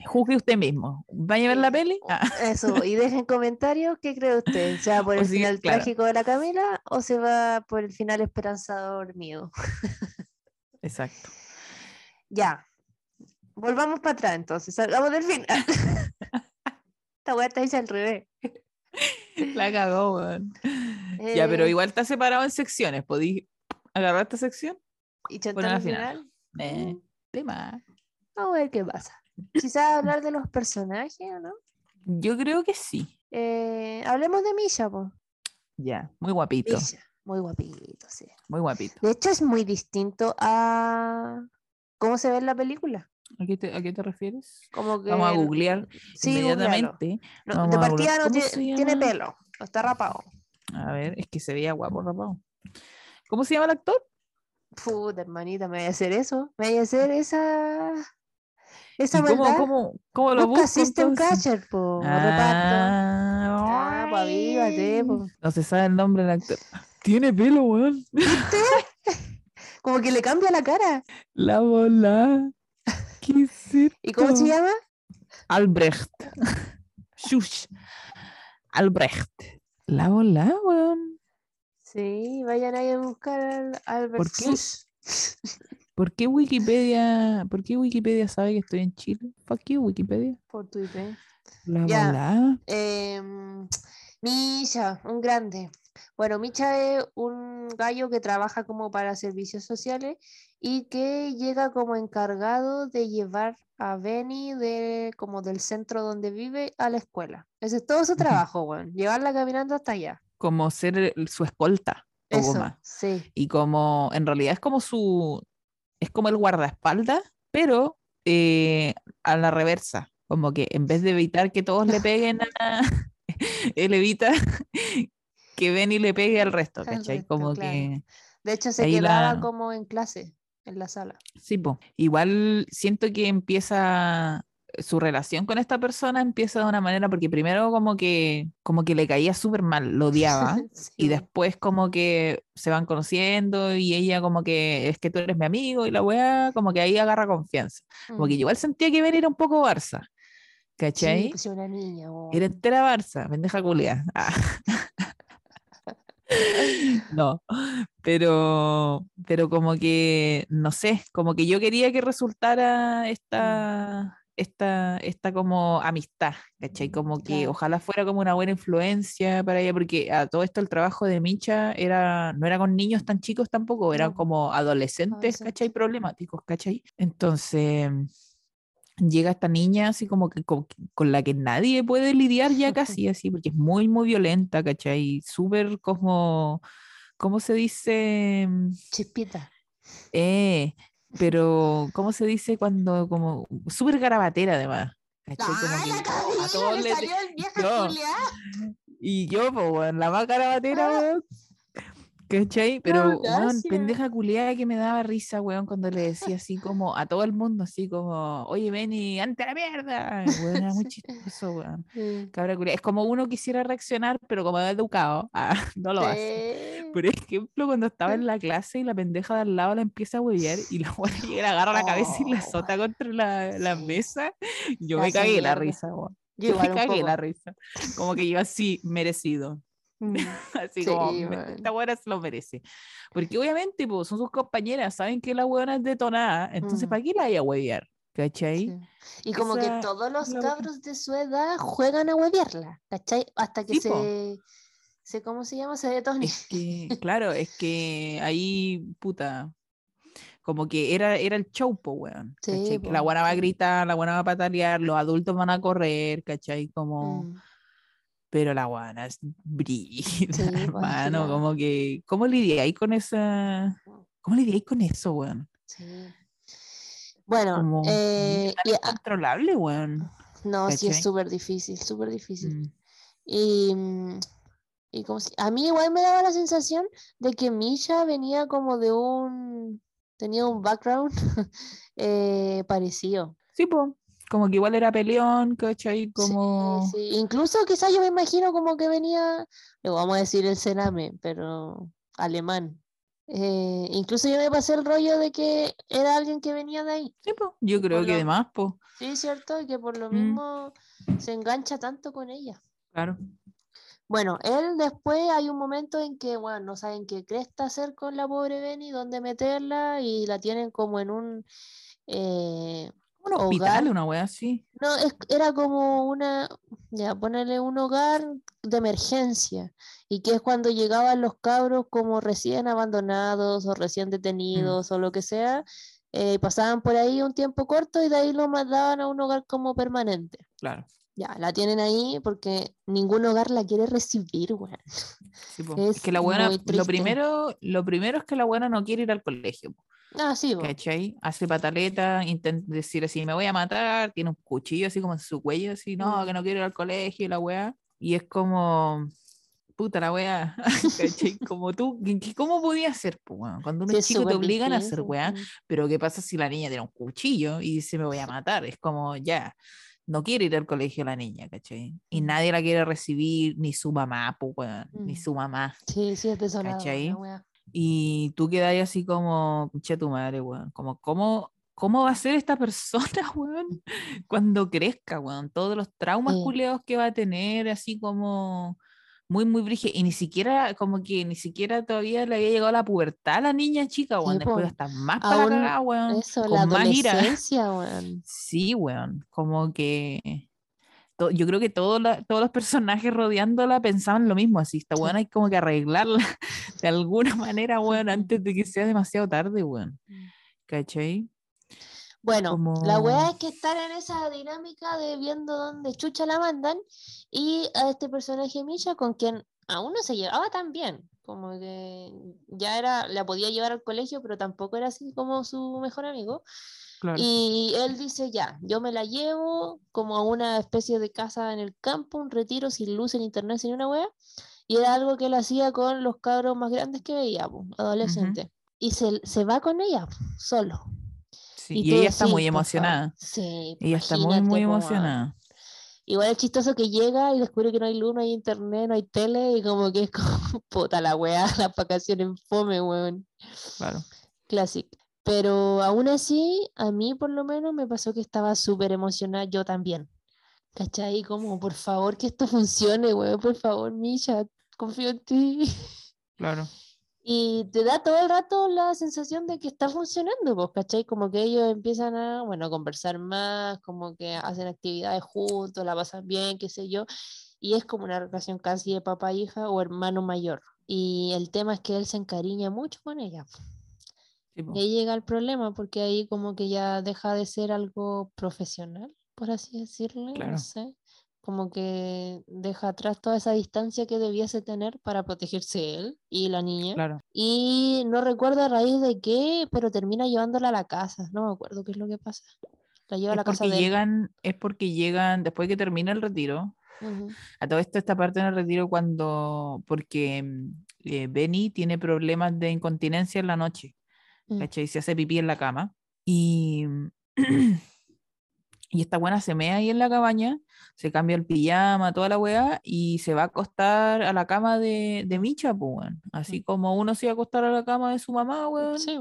Juzgue usted mismo. ¿Vaya a ver la peli? Ah. Eso, y dejen comentarios qué cree usted. ¿Se va [LAUGHS] por el final trágico de la Camila o se va por el final esperanzador mío? [LAUGHS] Exacto. Ya. Volvamos para atrás entonces. Salgamos del final. [LAUGHS] Esta weá está hecha al revés. La cagó, weón. Ya, pero eh. igual está separado en secciones. ¿Podí agarrar esta sección? Y chantar al final. Eh, tema. Vamos a ver qué pasa. Quizás hablar de los personajes, ¿o no? Yo creo que sí. Eh, hablemos de Misha, pues. Ya, muy guapito. muy guapito, sí. Muy guapito. De hecho, es muy distinto a cómo se ve en la película. ¿A qué te, a qué te refieres? Como que... Vamos a googlear inmediatamente. de partida no tiene, pelo, está rapado. A ver, es que se veía guapo rapado. ¿Cómo se llama el actor? Puta, hermanita, me voy a hacer eso. Me voy a hacer esa. Esa cómo, cómo, cómo, lo busco? System Catcher, po. Ah, ah po. No se sabe el nombre del actor. Tiene pelo, weón. ¿Viste? [LAUGHS] Como que le cambia la cara. La bola. ¿Qué es ¿Y cómo se llama? Albrecht. [LAUGHS] Shush. Albrecht. La bola, weón. Sí, vayan ahí a buscar al Albrecht. ¿Por qué? [LAUGHS] ¿Por qué Wikipedia, por qué Wikipedia sabe que estoy en Chile? Fuck you, Wikipedia. Por tu IP. La bola. Eh, Misha, un grande. Bueno, Micha es un gallo que trabaja como para servicios sociales y que llega como encargado de llevar a Benny de, como del centro donde vive a la escuela. Ese es todo su trabajo, bueno, llevarla caminando hasta allá. Como ser su escolta. Eso, sí. Y como, en realidad es como su, es como el guardaespaldas, pero eh, a la reversa. Como que en vez de evitar que todos le peguen a... [LAUGHS] él evita [LAUGHS] que ven y le pegue al resto, ¿cachai? como que... De hecho, se quedaba como en clase, en la sala. Sí, pues. Igual siento que empieza su relación con esta persona empieza de una manera porque primero como que como que le caía súper mal, lo odiaba [LAUGHS] y después como que se van conociendo y ella como que es que tú eres mi amigo y la weá como que ahí agarra confianza. Como que mm. igual sentía que venir un poco Barça. ¿Cachai? Sí, pues una niña. Era entera Barça, pendeja culia. Ah. [LAUGHS] no, pero, pero como que, no sé, como que yo quería que resultara esta, esta, esta como amistad, ¿cachai? Como que ojalá fuera como una buena influencia para ella, porque a todo esto el trabajo de Micha era, no era con niños tan chicos tampoco, eran como adolescentes, ¿cachai? Problemáticos, ¿cachai? Entonces llega esta niña así como que con, la que nadie puede lidiar ya [LAUGHS] casi así, porque es muy, muy violenta, ¿cachai? Súper como, ¿cómo se dice? Chispita. Eh, pero, ¿cómo se dice cuando, como, súper garabatera además? ¿cachai? Como a todos le yo, Y yo, pues, la más garabatera, ¿Cachai? Pero, weón, pendeja culiada que me daba risa, weón, cuando le decía así como a todo el mundo, así como, oye, Benny, ante la mierda. Weón, era muy chistoso, weón. [LAUGHS] Cabra culiada. Es como uno quisiera reaccionar, pero como educado, ah, [LAUGHS] no lo hace. Por ejemplo, cuando estaba en la clase y la pendeja de al lado la empieza a huevear y la [LAUGHS] llega, agarra la cabeza y la oh, azota contra la, la mesa, yo me cagué la risa. Yo, me cagué la risa. Como que yo así, merecido. Mm. [LAUGHS] Así como, esta buena se lo merece. Porque obviamente pues, son sus compañeras, saben que la buena es detonada, entonces ¿para mm. qué la hay a huevear? ¿Cachai? Y como que todos los cabros de su edad juegan a huevearla, ¿cachai? Hasta que se, se, ¿cómo se llama? Se detone. Es que, claro, es que ahí, puta, como que era, era el show, po, weón. la buena va a gritar, la buena va a patalear, los adultos van a correr, ¿cachai? Como... Mm pero la guana es brilla, [LAUGHS] hermano, como que, ¿cómo lidiáis con esa, cómo lidiáis con eso, weón? Sí. Bueno, eh, es controlable, weón. No, sí es súper difícil, súper difícil. Mm. Y, mm, y como si, a mí igual me daba la sensación de que Misha venía como de un, tenía un background [LAUGHS] eh, parecido. Sí, pues como que igual era peleón, ¿cachai? Como... Sí, Incluso quizás yo me imagino como que venía, vamos a decir el Sename, pero alemán. Eh, incluso yo me pasé el rollo de que era alguien que venía de ahí. Sí, pues, yo creo que además, pues. Sí, cierto, y que por lo mm. mismo se engancha tanto con ella. Claro. Bueno, él después hay un momento en que, bueno, no saben qué cresta hacer con la pobre Benny, dónde meterla, y la tienen como en un eh, un hospital, una wea así. No, era como una, ya, ponerle un hogar de emergencia. Y que es cuando llegaban los cabros como recién abandonados o recién mm. detenidos o lo que sea. Eh, pasaban por ahí un tiempo corto y de ahí lo mandaban a un hogar como permanente. Claro. Ya, la tienen ahí porque ningún hogar la quiere recibir, weón. [LAUGHS] es, que la buena, lo primero, lo primero es que la buena no quiere ir al colegio. Ah, sí, ¿cachai? Hace pataleta, intenta decir así, me voy a matar, tiene un cuchillo así como en su cuello, así, no, que no quiero ir al colegio, la weá. Y es como, puta la weá, [LAUGHS] ¿cachai? Como tú, ¿cómo podía ser? Cuando uno es chico te obligan a hacer weá, pero ¿qué pasa si la niña tiene un cuchillo y dice, me voy a matar? Es como, ya no quiere ir al colegio la niña, ¿cachai? Y mm. nadie la quiere recibir, ni su mamá, pues, ni mm. su mamá. Sí, sí, es desolado. ¿cachai? Y tú quedas así como, che tu madre, weón. Como, ¿cómo, ¿cómo va a ser esta persona, [LAUGHS] weón? Cuando crezca, weón. Todos los traumas culeos que va a tener, así como muy, muy brígido. Y ni siquiera, como que ni siquiera todavía le había llegado la pubertad a la niña chica, weón. Después hasta más para cagar, weón. Eso, con la más adolescencia, weón. [LAUGHS] Sí, weón. Como que yo creo que todos los personajes rodeándola pensaban lo mismo, así, está bueno, hay como que arreglarla [LAUGHS] de alguna manera, bueno, antes de que sea demasiado tarde, bueno. Mm. ¿Cachai? Bueno, la weá es que estar en esa dinámica de viendo dónde chucha la mandan y a este personaje Misha con quien aún no se llevaba tan bien, como que ya era, la podía llevar al colegio, pero tampoco era así como su mejor amigo. Y él dice, ya, yo me la llevo como a una especie de casa en el campo, un retiro sin luz, en internet, sin una wea. Y era algo que él hacía con los cabros más grandes que veía, adolescentes. Y se, se, va con ella, solo. Y, ella está muy emocionada. Sí, ella está muy, muy emocionada. Igual es chistoso que llega y descubre que no hay luz, no hay internet, no hay tele, y como que es como, [LAUGHS] puta la weá, [LAUGHS] la vacaciones en fome, weón. Claro. Clásico. Pero aún así, a mí por lo menos me pasó que estaba súper emocionada yo también. ¿Cachai? Como, por favor, que esto funcione, weón, por favor, Misha, confío en ti. [LAUGHS] Claro. Y te da todo el rato la sensación de que está funcionando, pues, ¿cachai? Como que ellos empiezan a, bueno, conversar más, como que hacen actividades juntos, la pasan bien, qué sé yo. Y es como una relación casi de papá-hija o hermano mayor. Y el tema es que él se encariña mucho con ella. y ahí llega el problema, porque ahí como que ya deja de ser algo profesional, por así decirlo, no sé como que deja atrás toda esa distancia que debiese tener para protegerse él y la niña. Claro. Y no recuerdo a raíz de qué, pero termina llevándola a la casa. No me acuerdo qué es lo que pasa. La lleva a la casa de llegan, Es porque llegan, después que termina el retiro, A todo esto, esta parte en el retiro cuando, porque mm, eh, Benny tiene problemas de incontinencia en la noche, mm. ¿cachai? Se hace pipí en la cama y, [CLEARS THROAT] y esta buena se mea ahí en la cabaña, se cambia el pijama, toda la weá, y se va a acostar a la cama de, de Micha, pues, así mm. como uno se iba a acostar a la cama de su mamá, weón. Sí,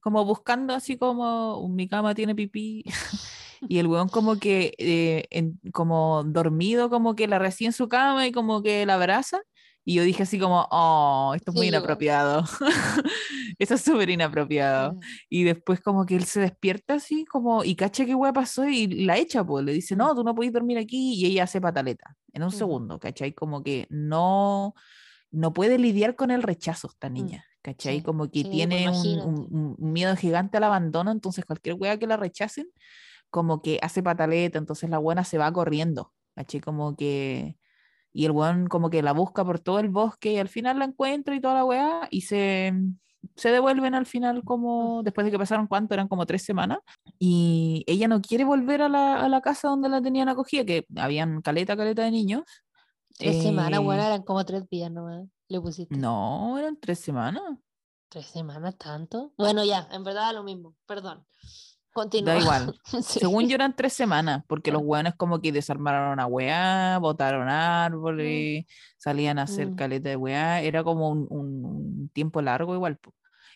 Como buscando así como, mi cama tiene pipí. [LAUGHS] Y el weón como que, eh, como dormido, como que la recibe en su cama y como que la abraza. Y yo dije así como, oh, esto es muy inapropiado. [LAUGHS] esto es súper inapropiado. Y después como que él se despierta así como, y cacha qué weá pasó y la echa, pues. Le dice, no, tú no puedes dormir aquí. Y ella hace pataleta en un segundo, ¿cachai? Como que no, no puede lidiar con el rechazo esta mm, niña. ¿Cachai? Como que pues, tiene un, un, miedo gigante al abandono, entonces cualquier wea que la rechacen, como que hace pataleta, entonces la buena se va corriendo, ¿cachai? Como que... Y el weón como que la busca por todo el bosque y al final la encuentra y toda la weá y se, se devuelven al final como después de que pasaron cuánto, eran como tres semanas y ella no quiere volver a la, a la casa donde la tenían acogida, que habían caleta, caleta de niños. Tres semanas, bueno, eh, eran como tres días nomás, le pusiste. No, eran tres semanas. ¿Tres semanas tanto? Bueno, ya, en verdad lo mismo, perdón. Da igual. [LAUGHS] Según yo eran tres semanas, porque los hueones como que desarmaron una weá, botaron árboles, salían a hacer mm. caleta de weá. Era como un, un, tiempo largo igual.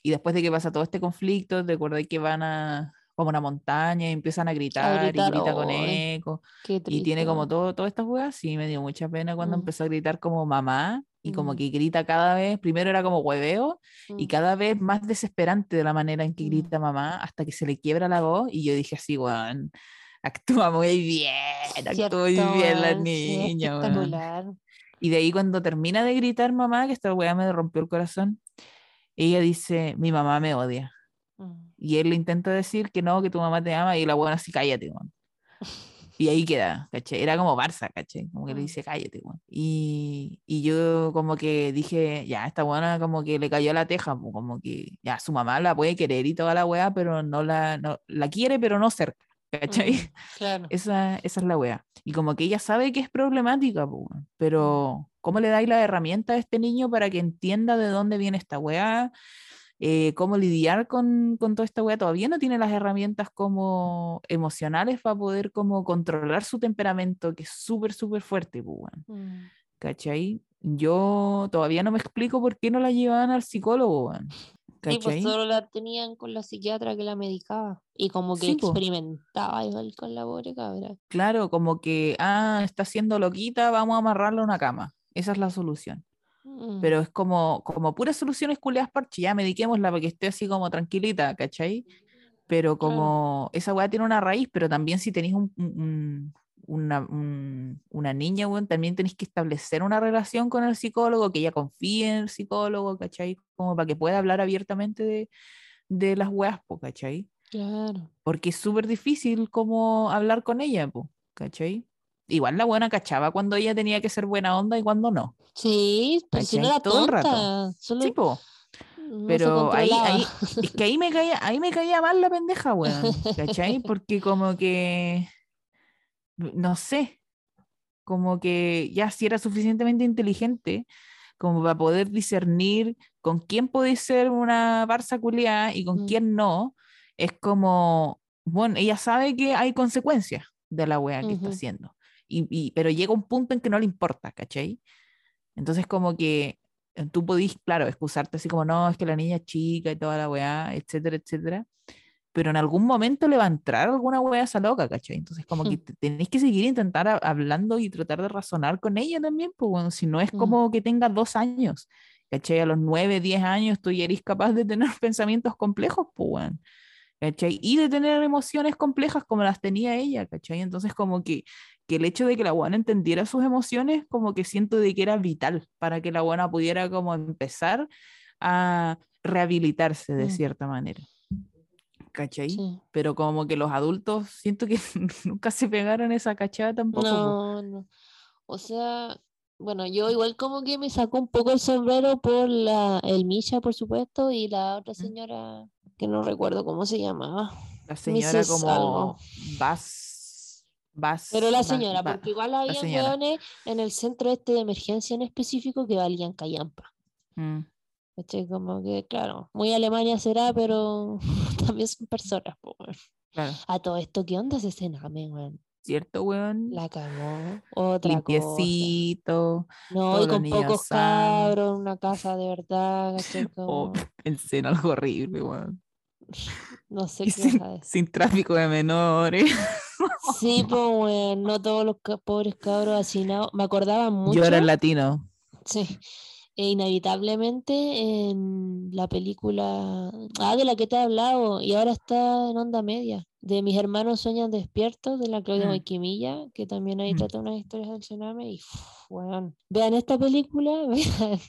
Y después de que pasa todo este conflicto, recuerdo que van a como una montaña y empiezan a gritar, y grita con eco. Y tiene como todo, todas estas weas. Sí, me dio mucha pena cuando mm. empezó a gritar como mamá y como mm. que grita cada vez, primero era como hueveo y mm. cada vez más desesperante de la manera en que mm. grita mamá hasta que se le quiebra la voz y yo dije así, weón, actúa muy bien, actúa muy bien la niña. y de ahí cuando termina de gritar mamá, que esta weá me rompió el corazón, ella dice, mi mamá me odia. Y él le intenta decir que no, que tu mamá te ama y la buena así, cállate, weón. [LAUGHS] Y ahí queda, ¿caché? Era como Barça, ¿caché? Como que le mm. dice, cállate, weón. Y, y, yo como que dije, ya, esta buena como que le cayó la teja, como que ya, su mamá la puede querer y toda la weá, pero no la, no, la quiere, pero no cerca, ¿cachai? Mm, claro. [LAUGHS] Esa, esa es la weá. Y como que ella sabe que es problemática, pero mm. ¿cómo le dais la herramienta a este niño para que entienda de dónde viene esta weá? Eh, cómo lidiar con, con toda esta weá, todavía no tiene las herramientas como emocionales para poder como controlar su temperamento, que es súper, súper fuerte, pues, mm. ¿cachai? Yo todavía no me explico por qué no la llevaban al psicólogo, ¿cachai? Sí, pues solo la tenían con la psiquiatra que la medicaba y como que experimentaba igual con la pobre cabra. Claro, como que, ah, está siendo loquita, vamos a amarrarla a una cama. Esa es la solución. Mm. Pero es como, como puras soluciones culeadas parche, ya mediquémosla para que esté así como tranquilita, ¿cachai? Pero como esa weá tiene una raíz, pero también si tenéis un, una, una, niña, también tenéis que establecer una relación con el psicólogo, que ella confíe en el psicólogo, ¿cachai? Como para que pueda hablar abiertamente de, de las weas, ¿cachai? Claro. Porque es súper difícil como hablar con ella, ¿cachai? Igual la buena cachaba cuando ella tenía que ser buena onda y cuando no. Sí, pues si no era todo el rato. Sí, Pero ahí, ahí, [LAUGHS] es que ahí me caía, ahí me caía mal la pendeja, weón. ¿Cachai? Porque como que no sé, como que ya si era suficientemente inteligente como para poder discernir con quién puede ser una barza culiada y con mm. quién no, es como, bueno, ella sabe que hay consecuencias de la wea que está haciendo y, pero llega un punto en que no le importa, ¿cachai? Entonces como que eh, tú podís, claro, excusarte así como, no, es que la niña es chica y toda la weá, etcétera, etcétera, pero en algún momento le va a entrar alguna weá esa loca, ¿cachai? Entonces como que tenéis que seguir intentar hablando y tratar de razonar con ella también, pues bueno, si no es mm. como que tenga dos años, ¿cachai? A los nueve, diez años tú ya eres capaz de tener [LAUGHS] pensamientos complejos, pues bueno. ¿cachai? Y de tener emociones complejas como las tenía ella, ¿cachai? Entonces como que que el hecho de que la buena entendiera sus emociones, como que siento de que era vital para que la buena pudiera como empezar a rehabilitarse de mm. cierta manera. ¿Cachai? Pero como que los adultos siento que [LAUGHS] nunca se pegaron esa cachada tampoco. No, no. O sea, bueno, yo igual como que me sacó un poco el sombrero por la, el Misha, por supuesto, y la otra señora, que no recuerdo cómo se llamaba. La señora como Vas Vas, Pero la señora, porque igual había hueones en el centro este de emergencia en específico que valían callampa. Mm, ¿cachai? Como que, claro, muy Alemania será, pero [LAUGHS] también son personas, po, claro. A todo esto, ¿qué onda ese cename, weón? ¿Cierto, weón? La cagó. Otra cosa. Limpiecito. No, y con pocos sanos. cabros, una casa de verdad. [LAUGHS] Oh, Como, [LAUGHS] el seno algo horrible, weón. no sé qué sin, sin tráfico de menores. Sí, [LAUGHS] pues, no todos los ca- pobres cabros hacinados. Me acordaba mucho. Yo era el latino. Sí. E inevitablemente en la película, ah, de la que te he hablado, y ahora está en onda media, de Mis hermanos sueñan despiertos, de la Claudia Mm. Guayquimilla, que también ahí Mm. trata unas historias del tsunami, y. Vean esta película, [LAUGHS] vean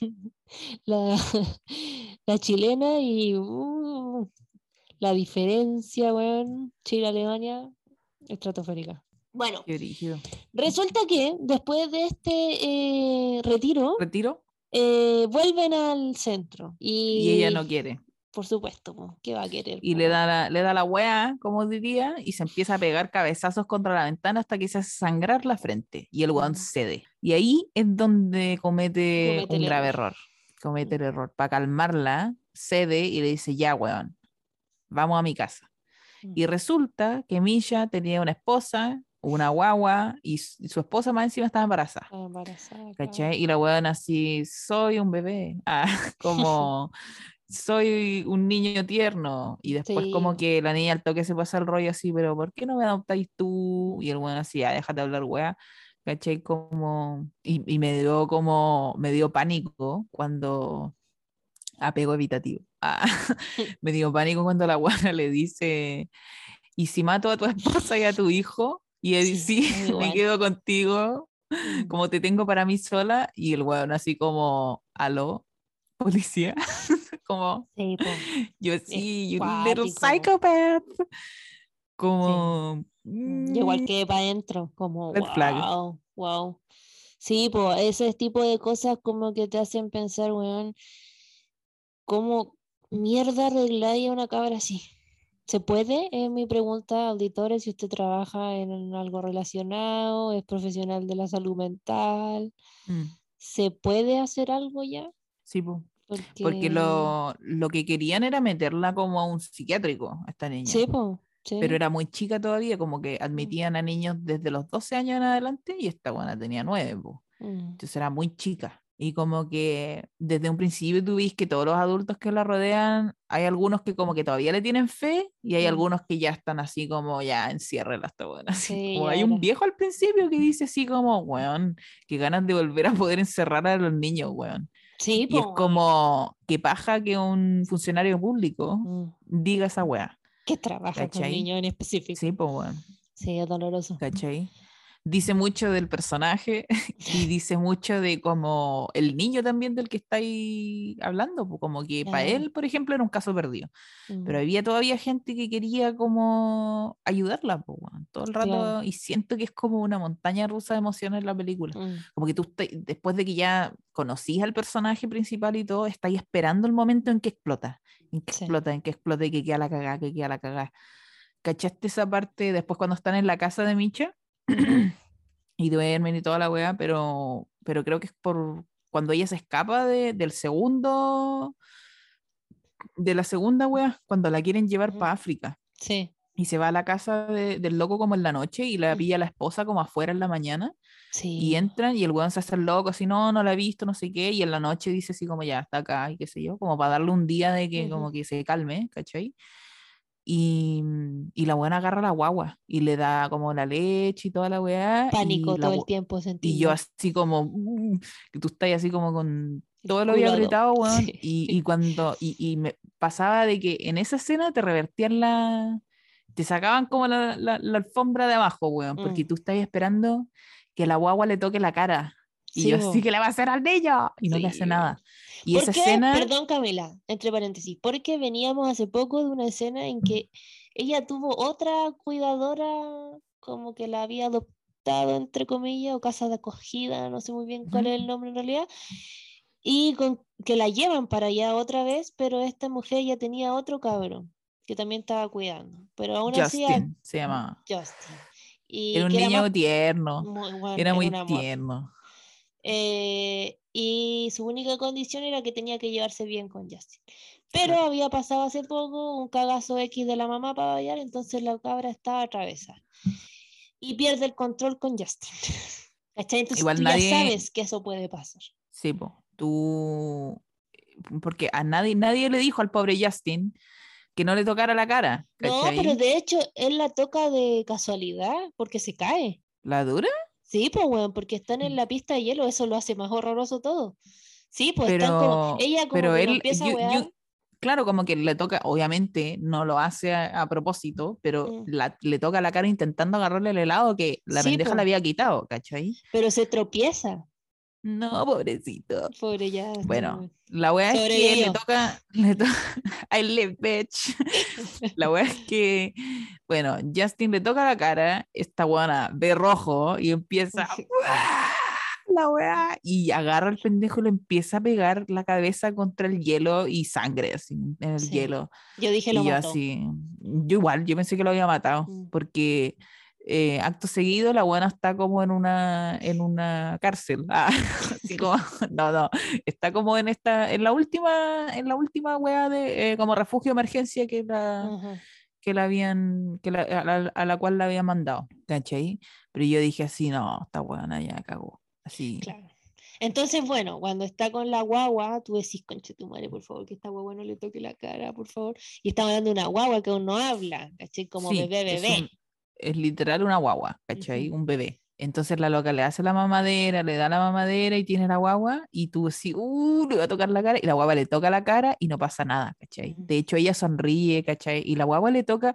la, la chilena y uh, la diferencia, weón, Chile-Alemania, estratosférica. Bueno, resulta que después de este eh, retiro, Retiro eh, vuelven al centro. Y, y ella no quiere. Por supuesto, ¿qué va a querer? Y po, le da, la, le da la wea, como diría, y se empieza a pegar cabezazos contra la ventana hasta que se hace sangrar la frente. Y el weón Mm. cede. Y ahí es donde comete, Comete un grave error. error. Comete el error. Para calmarla, cede y le dice, ya, weón, vamos a mi casa. Mm. Y resulta que Misha tenía una esposa, una guagua, y, s- y su esposa más encima estaba embarazada. Estaba embarazada, claro. Y la weón así, soy un bebé. [LAUGHS] Ah, como, soy un niño tierno. Y después como Sí. que la niña al toque se pasa el rollo así, pero ¿por qué no me adoptáis tú? Y el weón así, ah, déjate hablar, weá. ¿Cachai? Como, y, y me dio como, me dio pánico cuando, apego evitativo. Ah, [LAUGHS] me dio pánico cuando la guana le dice, ¿y si mato a tu [LAUGHS] esposa y a tu hijo? Y él Sí, sí, [LAUGHS] me quedo contigo Mm. como te tengo para mí sola y el weón así como, aló, policía, como, Sí, po. yo sí, you little psychopath, como, Mm, igual mm, que para adentro, como Red flag. wow, wow. Sí, pues ese tipo de cosas como que te hacen pensar, weón, ¿cómo mierda arreglaría una cabra así? ¿Se puede? Es mi pregunta, auditores, si usted trabaja en algo relacionado, es profesional de la salud mental, mm, ¿se puede hacer algo ya? sí, po. Porque, porque lo, lo que querían era meterla como a un psiquiátrico, a esta niña. Sí, po, sí. Pero era muy chica todavía, como que admitían a niños desde los 12 años en adelante y esta buena tenía 9, po. Mm, Entonces era muy chica. Y como que desde un principio tú ves que todos los adultos que la rodean, hay algunos que como que todavía le tienen fe y hay Mm. algunos que ya están así como ya enciérrela esta [LAUGHS] buena. Así Sí, como hay un era. viejo al principio que dice así como, weón, que ganas de volver a poder encerrar a los niños, weón. Sí, Y es po, weón. como, que paja que un funcionario público Mm, diga esa weá. Que trabaja con ¿Cachai? niños en específico. Sí, pues weón. Sí, es doloroso. ¿cachai? Dice mucho del personaje [LAUGHS] y dice mucho de como el niño también del que estáis hablando, como que para él, por ejemplo, era un caso perdido, pero Mm, había todavía gente que quería como ayudarla, pues, todo el rato, Claro. y siento que es como una montaña rusa de emociones la película, mm, como que tú después de que ya conocís al personaje principal y todo, estáis esperando el momento en que explota, en que Sí. explota, en que explota y que queda la cagada, que queda la cagada. ¿Cachaste esa parte después cuando están en la casa de Micha? [CLEARS THROAT] y duermen y toda la weá, pero, pero creo que es por cuando ella se escapa de- del segundo, de la segunda weá, cuando la quieren llevar para África Sí, y se va a la casa de- del loco como en la noche y la Mm. pilla la esposa como afuera en la mañana sí. y entran y el weón se hace el loco así, no, no la he visto, no sé qué, y en la noche dice así como ya está acá y qué sé yo, como para darle un día de que como Ujú. que se calme, ¿cachai? Y, y la buena agarra la guagua y le da como la leche y toda la weá. Pánico todo el tiempo sentí. y yo así como, "Mm", que tú estás así como con todo lo había culo do- apretado, [LAUGHS] weón. sí. Y, y cuando, y, y me pasaba de que en esa escena te revertían la, te sacaban como la, la, la alfombra de abajo, weón, porque Mm. tú estás esperando que la guagua le toque la cara. Y Sí, yo así que le va a hacer al niño. Y no le Sí, hace weón. nada. Y ¿Por esa qué? escena, Perdón, Camila, entre paréntesis, porque veníamos hace poco de una escena en que ella tuvo otra cuidadora, como que la había adoptado, entre comillas, o casa de acogida, no sé muy bien cuál es el nombre en realidad, y con, que la llevan para allá otra vez, pero esta mujer ya tenía otro cabrón que también estaba cuidando, pero aún así a- Justin se llama. Justin. Y era un niño más- tierno. muy- bueno, Era muy tierno. Eh, y su única condición era que tenía que llevarse bien con Justin. Pero había pasado hace poco un cagazo X de la mamá para bailar, entonces la cabra estaba atravesada. Y pierde el control con Justin. [LAUGHS] ¿Cachai? Entonces Igual tú nadie- ya sabes que eso puede pasar. Sí, po. Tú. Porque a nadie, nadie le dijo al pobre Justin que no le tocara la cara. No, pero de hecho él la toca de casualidad porque se cae. ¿La dura? Sí, pues bueno, porque están en Mm. la pista de hielo, eso lo hace más horroroso todo. Sí, pues están como, Pero, ella como pero que él, empieza a yo- claro, como que le toca, obviamente no lo hace a, a propósito, pero Mm. la- le toca la cara intentando agarrarle el helado que la Sí, pendeja po. le había quitado, ¿cachai? pero se tropieza. No, pobrecito. Pobre ya. Bueno, la wea es que le toca, [LAUGHS] le to- I live, bitch. [LAUGHS] La wea es que, bueno, Justin le toca la cara, esta weona ve rojo y empieza, la wea, y agarra al pendejo y le empieza a pegar la cabeza contra el hielo y sangre así, en el Sí, hielo. Yo dije Y lo yo mató. así, yo igual, yo pensé que lo había matado, Mm. porque eh, acto seguido la buena está como en una, en una cárcel. [LAUGHS] Ah, así como, [LAUGHS] no, no, está como en esta, en la última, en la última wea de, eh, como refugio de emergencia que la, que la habían, que la, a, la, a la cual la habían mandado, ¿cachai? Pero yo dije así, no, esta buena ya cagó, así. Claro. Entonces, bueno, cuando está con la guagua, tú decís, conche tu madre, por favor, que esta guagua no le toque la cara, por favor. Y estamos hablando de una guagua que aún no habla, ¿cachai? Como Sí, bebé, es bebé. un- es literal una guagua, ¿cachai? Ujú. Un bebé. Entonces la loca le hace la mamadera, le da la mamadera y tiene la guagua y tú así, uh, le va a tocar la cara y la guagua le toca la cara y no pasa nada, ¿cachai? Ujú. De hecho ella sonríe, ¿cachai? Y la guagua le toca,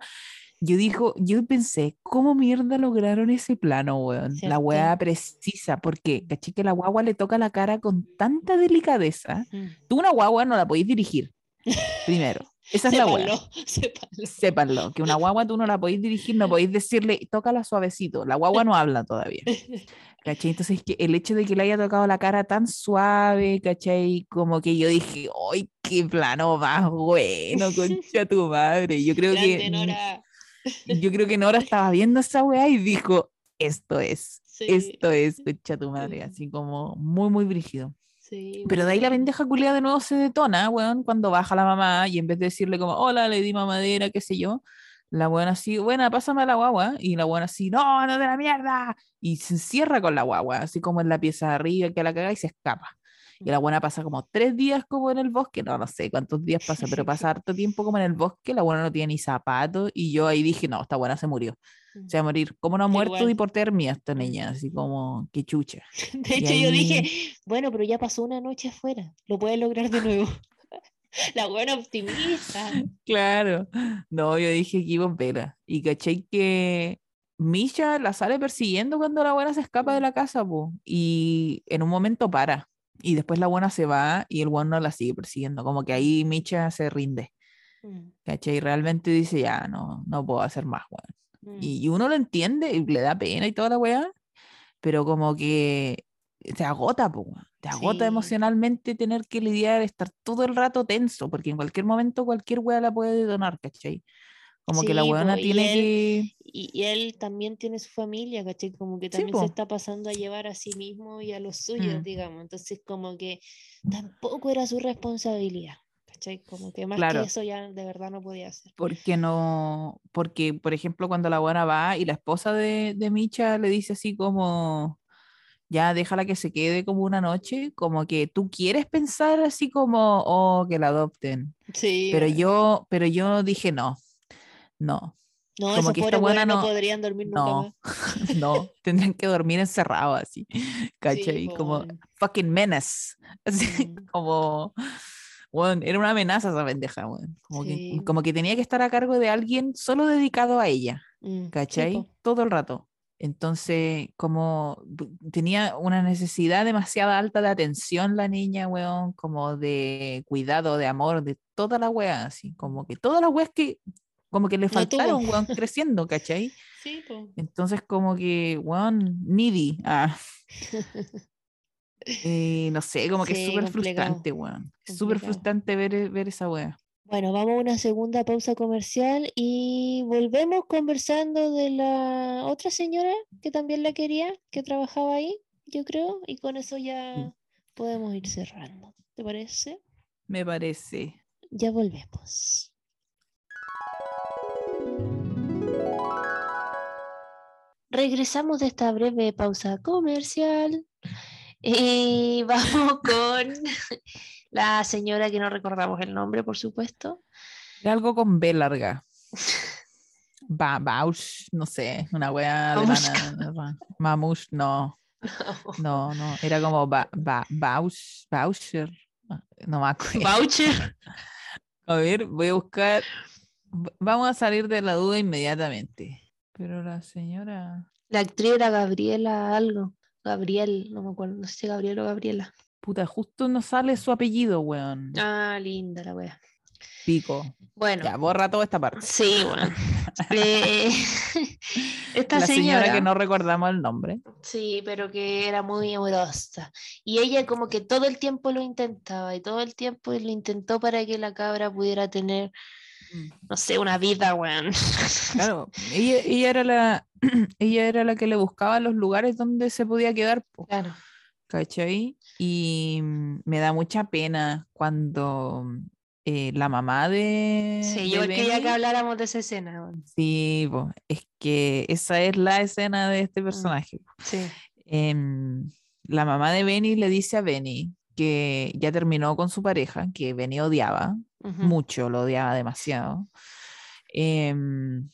yo dijo, yo pensé, ¿cómo mierda lograron ese plano, weón? La weá precisa, porque, ¿cachai? Que la guagua le toca la cara con tanta delicadeza. Mm. Tú una guagua no la podéis dirigir, [LAUGHS] primero. Esa es la weá [LAUGHS] Sépanlo, sépanlo. que una guagua tú no la podéis dirigir, no podéis decirle, tócala suavecito. La guagua no habla todavía. [LAUGHS] ¿Cachai? Entonces, que el hecho de que le haya tocado la cara tan suave, ¿cachai? Como que yo dije, ¡ay, qué plano más bueno, concha tu madre! Yo creo Grande que Nora. [LAUGHS] yo creo que Nora estaba viendo esa weá y dijo, esto es, Sí, esto es, concha tu madre, así como muy, muy brígido. Pero de ahí la pendeja culia de nuevo se detona, weón, cuando baja la mamá y en vez de decirle como, hola, le di mamadera, qué sé yo, la weón así, buena, pásame a la guagua. Y la weón así, no, no de la mierda. Y se encierra con la guagua, así como en la pieza de arriba, que la caga y se escapa. Y la buena pasa como tres días como en el bosque, no, no sé cuántos días pasa, pero pasa harto tiempo como en el bosque, la buena no tiene ni zapatos y yo ahí dije, no, esta buena se murió. Se va a morir. ¿Cómo no ha muerto Igual. y por termia esta Mm. niña? Así como, qué chucha. [LAUGHS] De hecho, yo dije, bueno, pero ya pasó una noche afuera, lo puedes lograr de nuevo. [LAUGHS] La buena optimista. Claro. No, yo dije que iba en vela. Y caché que Misha la sale persiguiendo cuando la buena se escapa de la casa, po. Y en un momento para. Y después la buena se va y el bueno no la sigue persiguiendo. Como que ahí Misha se rinde. Mm, ¿Cachai? Y realmente dice, ya, no, no puedo hacer más, weón. Mm. Y, y uno lo entiende y le da pena y toda la weá. Pero como que te agota, po. Te agota Sí. emocionalmente tener que lidiar, estar todo el rato tenso, porque en cualquier momento cualquier weá la puede detonar, ¿cachai? Como que la Sí, weona po, y tiene él- que. Y, y él también tiene su familia, ¿cachai? Como que Sí, también po. se está pasando a llevar a sí mismo y a los suyos, Mm. digamos. Entonces, como que tampoco era su responsabilidad, ¿cachai? Como que más Claro. que eso ya de verdad no podía hacer. Porque no. Porque, por ejemplo, cuando la buena va y la esposa de, de Micha le dice así como. Ya déjala que se quede como una noche, como que tú quieres pensar así como, oh, que la adopten. Sí. Pero yo, pero yo dije no, no, No, como que esta buena no no- podrían dormir nunca no, más. [LAUGHS] no, tendrían que dormir encerrados así, [LAUGHS] ¿cachai? po, como fucking menace, [LAUGHS] así Mm. como, bueno, era una amenaza esa pendeja, weón. Como, Sí. que, como que tenía que estar a cargo de alguien solo dedicado a ella, Mm, ¿cachai? po. Todo el rato. Entonces, como tenía una necesidad demasiado alta de atención la niña, weón, como de cuidado, de amor, de toda la wea, así, como que todas las weas que, como que le No faltaron, weón, [LAUGHS] creciendo, ¿cachai? Sí, po. Entonces, como que, weón, needy, ah, [LAUGHS] eh, no sé, como que es súper frustrante, weón. Es súper frustrante ver, ver esa wea. Bueno, vamos a una segunda pausa comercial y volvemos conversando de la otra señora que también la quería, que trabajaba ahí, yo creo, y con eso ya podemos ir cerrando. ¿Te parece? Me parece. Ya volvemos. Regresamos de esta breve pausa comercial y [LAUGHS] vamos con [LAUGHS] la señora que no recordamos el nombre, por supuesto. Algo con B larga. Ba Bausch, no sé, una wea alemana. [LAUGHS] Mamush, no. No, no, era como ba ba Bausch, Bauscher. No me acuerdo. A ver, voy a buscar. Vamos a salir de la duda inmediatamente. Pero la señora. La actriz era Gabriela algo. Gabriel, no me acuerdo, no sé si Gabriel o Gabriela. Puta, justo no sale su apellido, weón. Ah, linda la wea. Pico. Bueno. Ya, borra toda esta parte. Sí, bueno. Eh, [LAUGHS] esta la señora, que no recordamos el nombre. Sí, pero que era muy amorosa. Y ella como que todo el tiempo lo intentaba y todo el tiempo lo intentó para que la cabra pudiera tener. No sé, una vida, weón. Claro, ella, ella, era la, [CLEARS THROAT] ella era la que le buscaba los lugares donde se podía quedar. Claro. ¿Cachai? Y me da mucha pena cuando eh, la mamá de. Sí, yo quería que habláramos de esa escena. Sí, es que esa es la escena de este mm, personaje. Sí. Em, la mamá de Benny le dice a Benny que ya terminó con su pareja, que Benny odiaba mucho, lo odiaba demasiado. Em,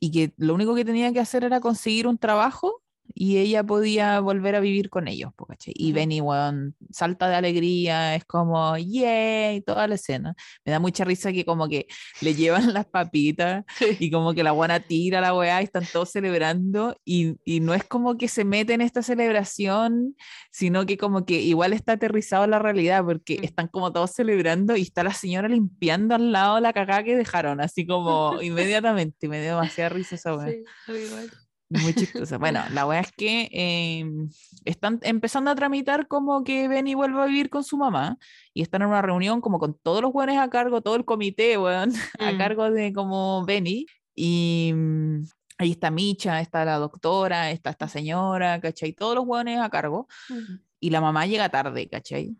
y que lo único que tenía que hacer era conseguir un trabajo y ella podía volver a vivir con ellos. Y Benny, bueno, salta de alegría, es como, yay, toda la escena. Me da mucha risa que como que le llevan [LAUGHS] las papitas [LAUGHS] y como que la buena tira la weá y están todos celebrando y, y, no es como que se mete en esta celebración, sino que como que igual está aterrizado la realidad porque mm. están como todos celebrando y está la señora limpiando al lado la cagada que dejaron, así como [LAUGHS] inmediatamente. Me dio demasiada risa esa weá. Sí, igual. Muy chistosa. Bueno, la weá es que em, están empezando a tramitar como que Benny vuelva a vivir con su mamá y están en una reunión como con todos los weones a cargo, todo el comité, weón, [LAUGHS] a mm. cargo de como Benny. Y mm, ahí está Micha, está la doctora, está esta señora, ¿cachai? Todos los weones a cargo. Y la mamá llega tarde, ¿cachai?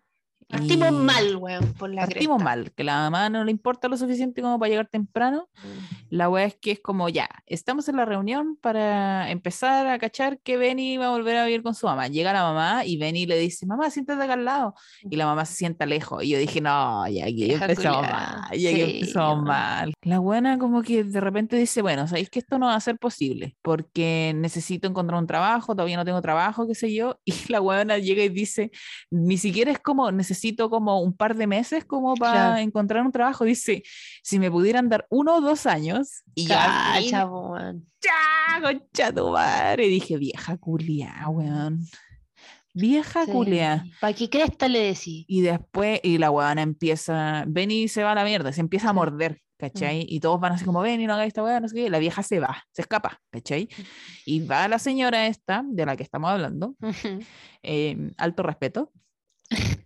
Partimos mal, weón, por la Partimos mal, que la mamá no le importa lo suficiente como para llegar temprano. Mm. La weá es que es como, ya, estamos en la reunión para empezar a cachar que Benny va a volver a vivir con su mamá. Llega la mamá y Benny le dice, mamá, siéntate acá al lado. Y la mamá se sienta lejos. Y yo dije, no, ya aquí empezamos mal, ya aquí empezamos mal. La buena como que de repente dice, bueno, sabéis que esto no va a ser posible porque necesito encontrar un trabajo, todavía no tengo trabajo, qué sé yo. [LAUGHS] Y la buena llega y dice, ni siquiera es como, necesito necesito como un par de meses como para encontrar un trabajo. Dice, si me pudieran dar uno o dos años y ya... Ya, concha tu madre. dije, vieja culia, weón. Vieja culia. ¿Para qué cresta le decís? Y después, y la weona empieza, ven y se va a la mierda, se empieza a morder, ¿cachai? Mm. Y todos van así como, ven y no haga esta weá, no sé qué. La vieja se va, se escapa, ¿cachai? Y va la señora esta, de la que estamos hablando, eh, alto respeto,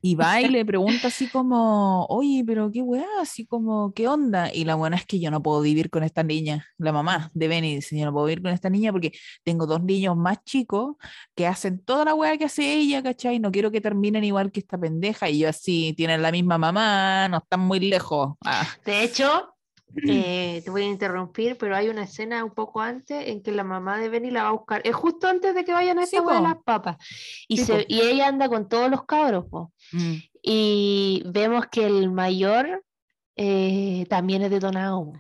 y va y le pregunta así como, oye, pero qué weá, así como, ¿qué onda? Y la buena es que yo no puedo vivir con esta niña. La mamá de Benny dice, yo no puedo vivir con esta niña porque tengo dos niños más chicos que hacen toda la weá que hace ella, ¿cachai? No quiero que terminen igual que esta pendeja. Y yo así, tienen la misma mamá, no están muy lejos. Ah. De hecho, [LAUGHS] eh, te voy a interrumpir, pero hay una escena un poco antes en que la mamá de Benny la va a buscar. Es justo antes de que vayan a esa de las papas. Y, y, ella anda con todos los cabros. Mm. Y vemos que el mayor eh, también es detonado.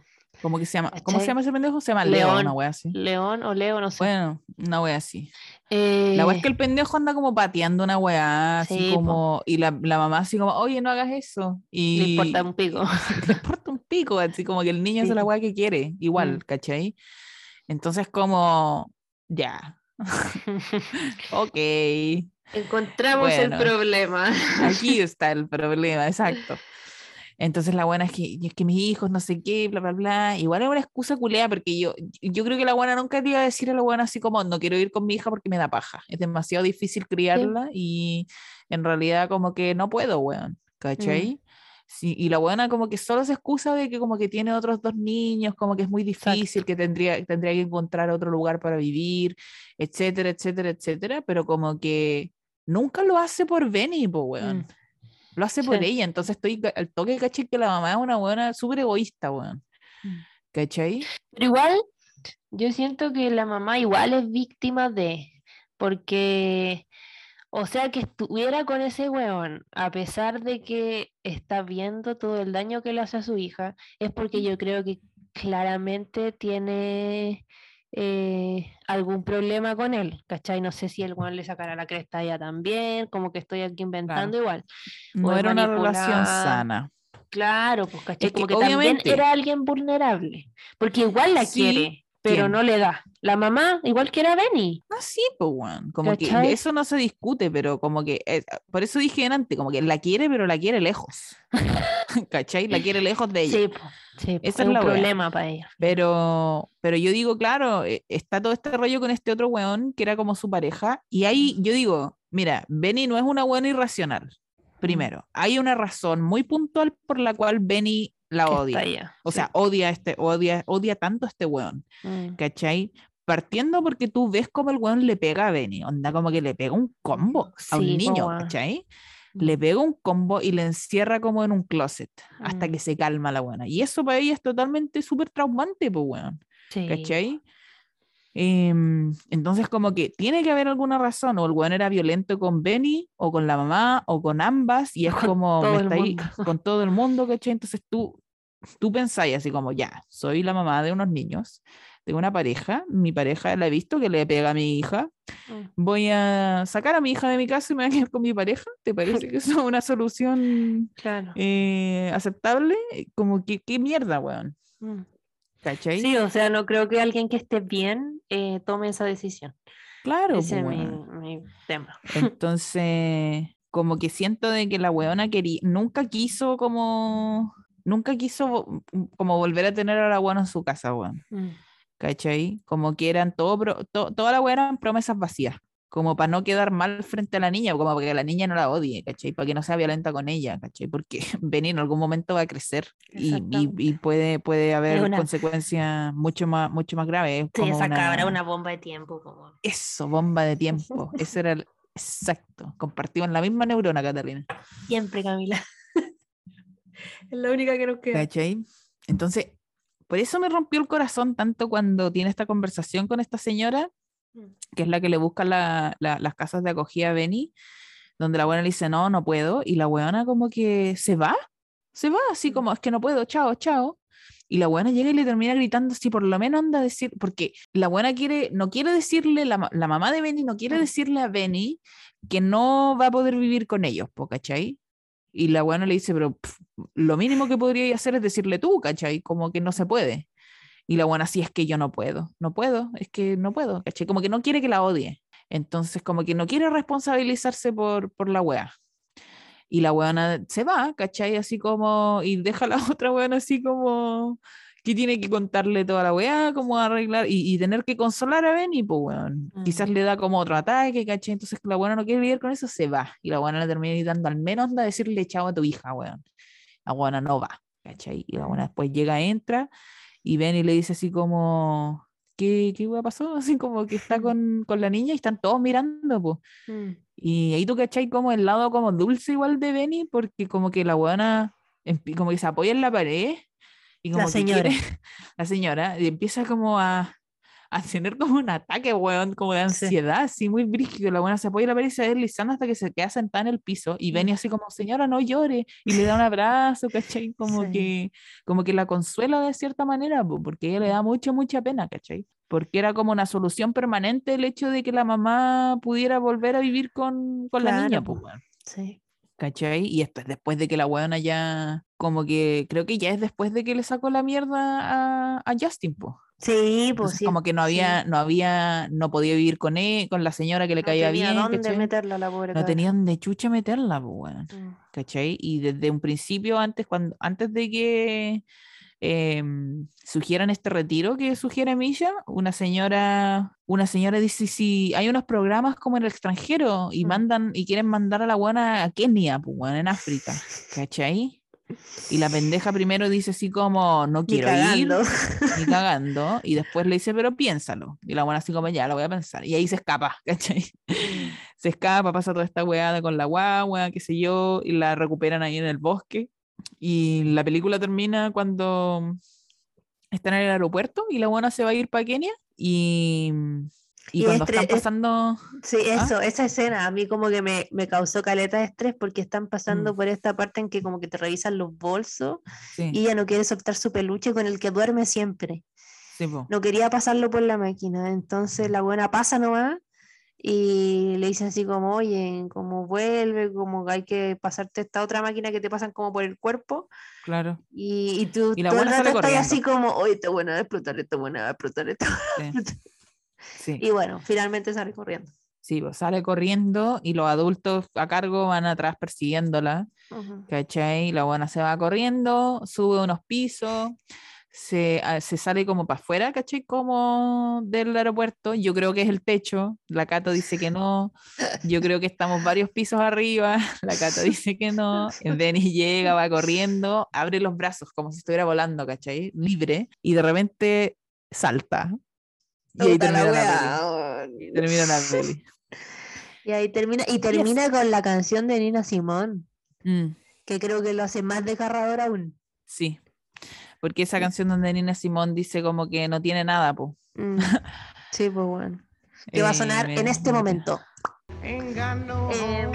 ¿Cómo que se llama? ¿Cómo se llama ese pendejo? Se llama León, una wea así. León o Leo, no sé. Bueno, una wea así. la wea es que el eh, pendejo anda como pateando una wea, así como, y la, la, mamá así como, oye, no hagas eso. Y le importa un pico. [LAUGHS] le importa pico, así como que el niño es la wea que quiere, igual, mm. ¿cachai? Entonces como, ya. [LAUGHS] ok. Encontramos el problema. aquí [LAUGHS] está el problema, exacto. Entonces la buena es que, es que mis hijos, no sé qué, bla, bla, bla. Igual es una excusa culea porque yo, yo creo que la buena nunca te iba a decir a la buena así como, no quiero ir con mi hija porque me da paja. Es demasiado difícil criarla y en realidad como que no puedo, weón. ¿Cachai? Mm. Sí, y la buena como que solo se excusa de que como que tiene otros dos niños, como que es muy difícil, que tendría, tendría que encontrar otro lugar para vivir, etcétera, etcétera, etcétera, pero como que nunca lo hace por Benny, po, weón. Mm. Lo hace por ella, entonces estoy al toque, caché, que la mamá es una buena súper egoísta, weón. Mm. ¿Cachai? Pero igual, yo siento que la mamá igual es víctima de, porque o sea, que estuviera con ese weón, a pesar de que está viendo todo el daño que le hace a su hija, es porque yo creo que claramente tiene eh, algún problema con él, ¿cachai? No sé si el weón le sacará la cresta a ella también, como que estoy aquí inventando igual. No era una relación sana. Claro, pues, ¿cachai? como que, también era alguien vulnerable, porque igual la quiere, pero no le da. La mamá, igual que era Benny. Ah, sí, pues, bueno. Como que eso no se discute, pero como que, eh, por eso dije antes, como que la quiere, pero la quiere lejos. [LAUGHS] ¿Cachai? La quiere lejos de ella. Sí, sí Ese es, el problema para ella. Pero, pero yo digo, claro, eh, está todo este rollo con este otro weón que era como su pareja. Y ahí yo digo, mira, Benny no es una buena irracional. Primero, hay una razón muy puntual por la cual Benny la odia. O sea, odia este, odia, odia tanto a este weón. Mm. ¿Cachai? Partiendo porque tú ves como el weón le pega a Benny, onda como que le pega un combo a un niño, ¿cachai? Le mm. pega un combo y le encierra como en un closet hasta mm. que se calma la buena. Y eso para ella es totalmente súper traumante, pues, weón. ¿Cachai? Em, entonces, como que tiene que haber alguna razón, o el weón era violento con Benny, o con la mamá, o con ambas, y es como, me está ahí, con todo el mundo, ¿cachai? Entonces tú, tú pensáis así como, ya, soy la mamá de unos niños, tengo una pareja, mi pareja la he visto que le pega a mi hija, mm. voy a sacar a mi hija de mi casa y me voy a quedar con mi pareja, ¿te parece [LAUGHS] que eso es una solución eh, aceptable? Como que, qué mierda, weón. Mm. Sí, o sea, no creo que alguien que esté bien eh, tome esa decisión. Claro. Ese es mi, tema. Entonces, como que siento de que la weona quería, nunca quiso como, nunca quiso como volver a tener a la weona en su casa, weón. Mm. ¿Cachai? Como que eran todo, toda la weona eran promesas vacías como para no quedar mal frente a la niña, como para que la niña no la odie, ¿cachai? Para que no sea violenta con ella, ¿cachai? Porque [LAUGHS] Benny en algún momento va a crecer y, y, puede, puede haber consecuencias mucho más, mucho más graves. Sí, esa una... cabra una bomba de tiempo. Como... Eso, bomba de tiempo. [LAUGHS] Eso era el... exacto. Compartimos la misma neurona, Catalina. Siempre, Camila. [LAUGHS] es la única que nos queda. ¿Cachai? Entonces, por eso me rompió el corazón tanto cuando tiene esta conversación con esta señora. Que es la que le busca las casas de acogida a Benny, donde la buena le dice, no, no puedo, y la buena como que se va, se va, así mm. como, es que no puedo, chao, chao. Y la buena llega y le termina gritando si por lo menos anda a decir, porque la buena quiere, no quiere decirle, la, mamá de Benny no quiere mm. decirle a Benny que no va a poder vivir con ellos, ¿cachai? Y la buena le dice, pero lo mínimo que podría hacer es decirle tú, ¿cachai? Como que no se puede. Y la buena, sí, es que yo no puedo, no puedo, es que no puedo, ¿cachai? Como que no quiere que la odie. Entonces, como que no quiere responsabilizarse por, por la wea. Y la weona se va, ¿cachai? Así como, y deja a la [LAUGHS] otra weona así como, que tiene que contarle toda la weá, cómo arreglar, y, tener que consolar a Benny, pues weón. Quizás le da como otro ataque, ¿cachai? Entonces la weona no quiere vivir con eso, se va. Y la weona le termina dando al menos a decirle chao a tu hija, weón. La weona no va, ¿cachai? Y la weona después llega, entra, y ven y le dice así como, ¿qué, qué pasó? [LAUGHS] Así como que está con, con la niña y están todos mirando, pues. Y ahí tú cachai como el lado como dulce igual de Benny, porque como que la buena, como que se apoya en la pared y como la señora. [LAUGHS] la señora, y empieza como a, a tener como un ataque, weón, como de ansiedad, así muy brígido. La buena se apoya la pared y se va deslizando hasta que se queda sentada en el piso y Benny así como, señora, no llore, y le da un abrazo, ¿cachai? Como, que, como que la consuela de cierta manera, porque ella le da mucha, mucha pena, ¿cachai? Porque era como una solución permanente el hecho de que la mamá pudiera volver a vivir con, con la niña, pues, Sí. ¿Cachai? Y esto es después de que la weona ya, como que creo que ya es después de que le sacó la mierda a, a Justin, pues. Sí, pues sí. Como que no había, no había, no podía vivir con él, con la señora que le caía bien. Dónde meterla, la pobre no tenían de chucha meterla, pues, bueno, mm. ¿cachai? Y desde un principio, antes, cuando, antes de que eh, sugieran este retiro que sugiere Misha, una señora, una señora dice si hay unos programas como en el extranjero y mm. mandan, y quieren mandar a la buena a Kenia, pues, bueno, en África, ¿cachai? Y la pendeja primero dice así como, no quiero ir, ni cagando. Y después le dice, pero piénsalo. Y la buena así como, ya, lo voy a pensar. Y ahí se escapa, [LAUGHS] ¿cachai? se escapa, pasa toda esta weada con la guagua, qué sé yo, y la recuperan ahí en el bosque. Y la película termina cuando están en el aeropuerto y la buena se va a ir para Kenia y y, cuando están pasando. Sí, ¿Ah? eso, esa escena a mí como que me, me, causó caleta de estrés porque están pasando mm. por esta parte en que como que te revisan los bolsos y ella no quiere soltar su peluche con el que duerme siempre. no quería pasarlo por la máquina, entonces mm. la buena pasa nomás y le dice así como, oye, como vuelve, como hay que pasarte esta otra máquina que te pasan como por el cuerpo. Claro. Y, y tú y la buena estás así como, oye, está buena de explotar esto, buena de explotar esto. Y bueno, finalmente sale corriendo. Sí, pues sale corriendo y los adultos a cargo van atrás persiguiéndola. ¿Cachai? La buena se va corriendo, sube unos pisos, se, ah, se sale como para afuera, ¿cachai? Como del aeropuerto. Yo creo que es el techo. La Cato dice que no. Yo creo que estamos varios pisos arriba. [LAUGHS] La Cato dice que no. Denis llega, va corriendo, abre los brazos como si estuviera volando, ¿cachai? Libre. Y de repente salta y ahí termina la, peli. termina la peli. [LAUGHS] Y ahí termina, y termina con la canción de Nina Simón, mm. que creo que lo hace más desgarrador aún. Sí, porque esa canción donde Nina Simón dice como que no tiene nada, pues. [LAUGHS] Sí, pues bueno. Que va a sonar en este momento. Engano. Eh,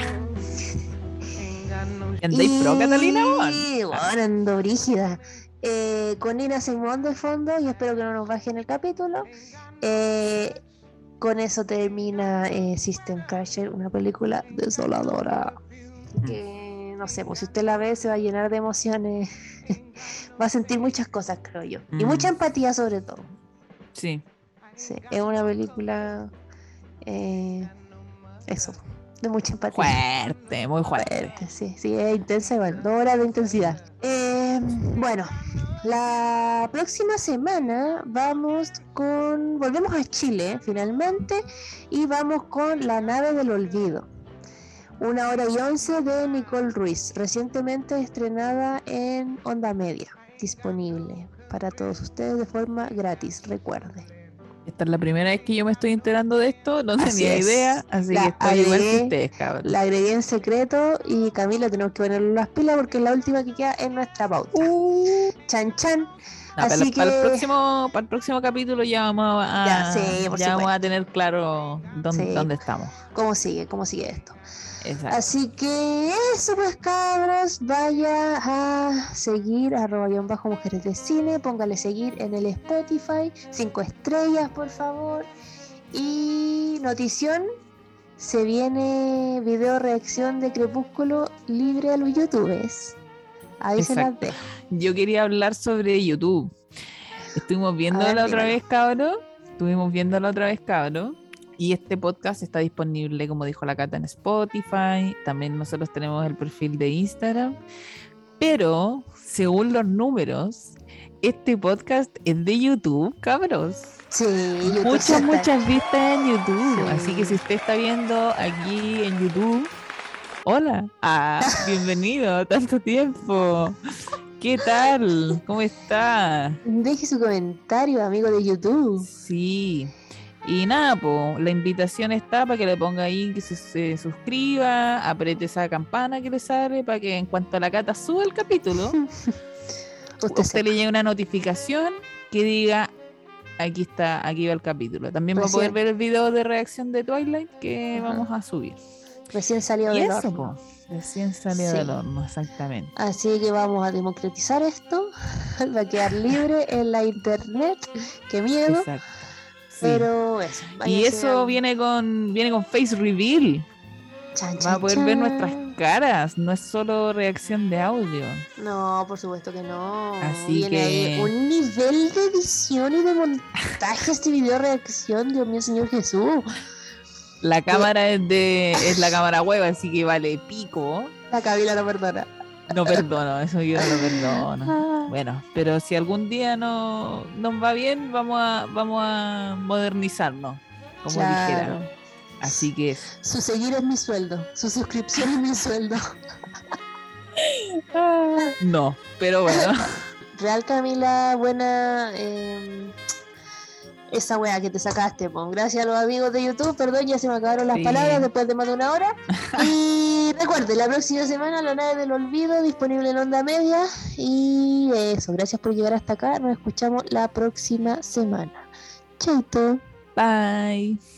¿Andáis pro, Catalina? Sí, bueno, ando brígida. Eh, con Nina Simón de fondo y espero que no nos bajen el capítulo. Eh, con eso termina eh, System Crasher, una película desoladora. Que no sé, pues si usted la ve se va a llenar de emociones, [LAUGHS] va a sentir muchas cosas, creo yo. Y mucha empatía sobre todo. Sí. Sí, es una película... eso de mucha empatía. Fuerte, muy fuerte. sí, sí, es intensa igual, dos horas de intensidad. Eh, bueno, la próxima semana vamos con, volvemos a Chile finalmente y vamos con La nave del olvido. Una hora y once de Nicole Ruiz, recientemente estrenada en Onda Media, disponible para todos ustedes de forma gratis, recuerde. Esta es la primera vez que yo me estoy enterando de esto, no tenía idea, así que estoy igual que ustedes, cabrón. La agregué en secreto y Camila tenemos que ponerle las pilas porque es la última que queda en nuestra pauta. Uh. Chan chan. así que... para, el próximo, para el próximo capítulo ya vamos a, ya, vamos a tener claro dónde, dónde estamos. ¿Cómo sigue? ¿Cómo sigue esto? Así que eso pues cabros, vaya a seguir arroba bajo mujeres de cine, póngale seguir en el Spotify, cinco estrellas por favor. Y notición, se viene video reacción de Crepúsculo libre a los youtubers. Ahí se las. Yo quería hablar sobre YouTube. Estuvimos viendo la otra vez, cabrón. Estuvimos viendo la otra vez, cabrón y este podcast está disponible, como dijo la Cata, en Spotify. También nosotros tenemos el perfil de Instagram. Pero, según los números, este podcast es de YouTube, cabros. Sí, muchas, muchas vistas en YouTube. Así que si usted está viendo aquí en YouTube, hola, ah, [LAUGHS] bienvenido, tanto tiempo. ¿Qué tal? ¿Cómo está? Deje su comentario, amigo de YouTube. Sí, y nada, pues la invitación está para que le ponga ahí que se, suscriba, apriete esa campana que le sale para que en cuanto a la cata suba el capítulo, [LAUGHS] usted, le llegue una notificación que diga aquí está, aquí va el capítulo. También va a poder ver el video de reacción de Twilight que vamos a subir. Recién salió del horno. Recién salió del horno, exactamente. Así que vamos a democratizar esto, [LAUGHS] va a quedar libre en la internet. Qué miedo. Exacto. Pero eso. Y eso viene con viene con face reveal. Va a poder ver nuestras caras, no es solo reacción de audio. No, por supuesto que no. Así que un nivel de edición y de montaje este video reacción, Dios mío, Señor Jesús. La cámara es de es la cámara web, así que vale pico. La cabina no perdona. No perdono, eso yo no lo perdono. Ah. Bueno, pero si algún día no nos va bien, vamos a, vamos a modernizarnos, como dijera. Así que. Su seguir es mi sueldo, su suscripción es mi sueldo. no, pero bueno. [LAUGHS] Real Camila, buena. Eh, esa weá que te sacaste, pues. Gracias a los amigos de YouTube, perdón, ya se me acabaron las palabras después de más de una hora. [LAUGHS] y recuerde, la próxima semana la nave del olvido, disponible en onda media. Y eso, gracias por llegar hasta acá. Nos escuchamos la próxima semana. Chaito. Bye.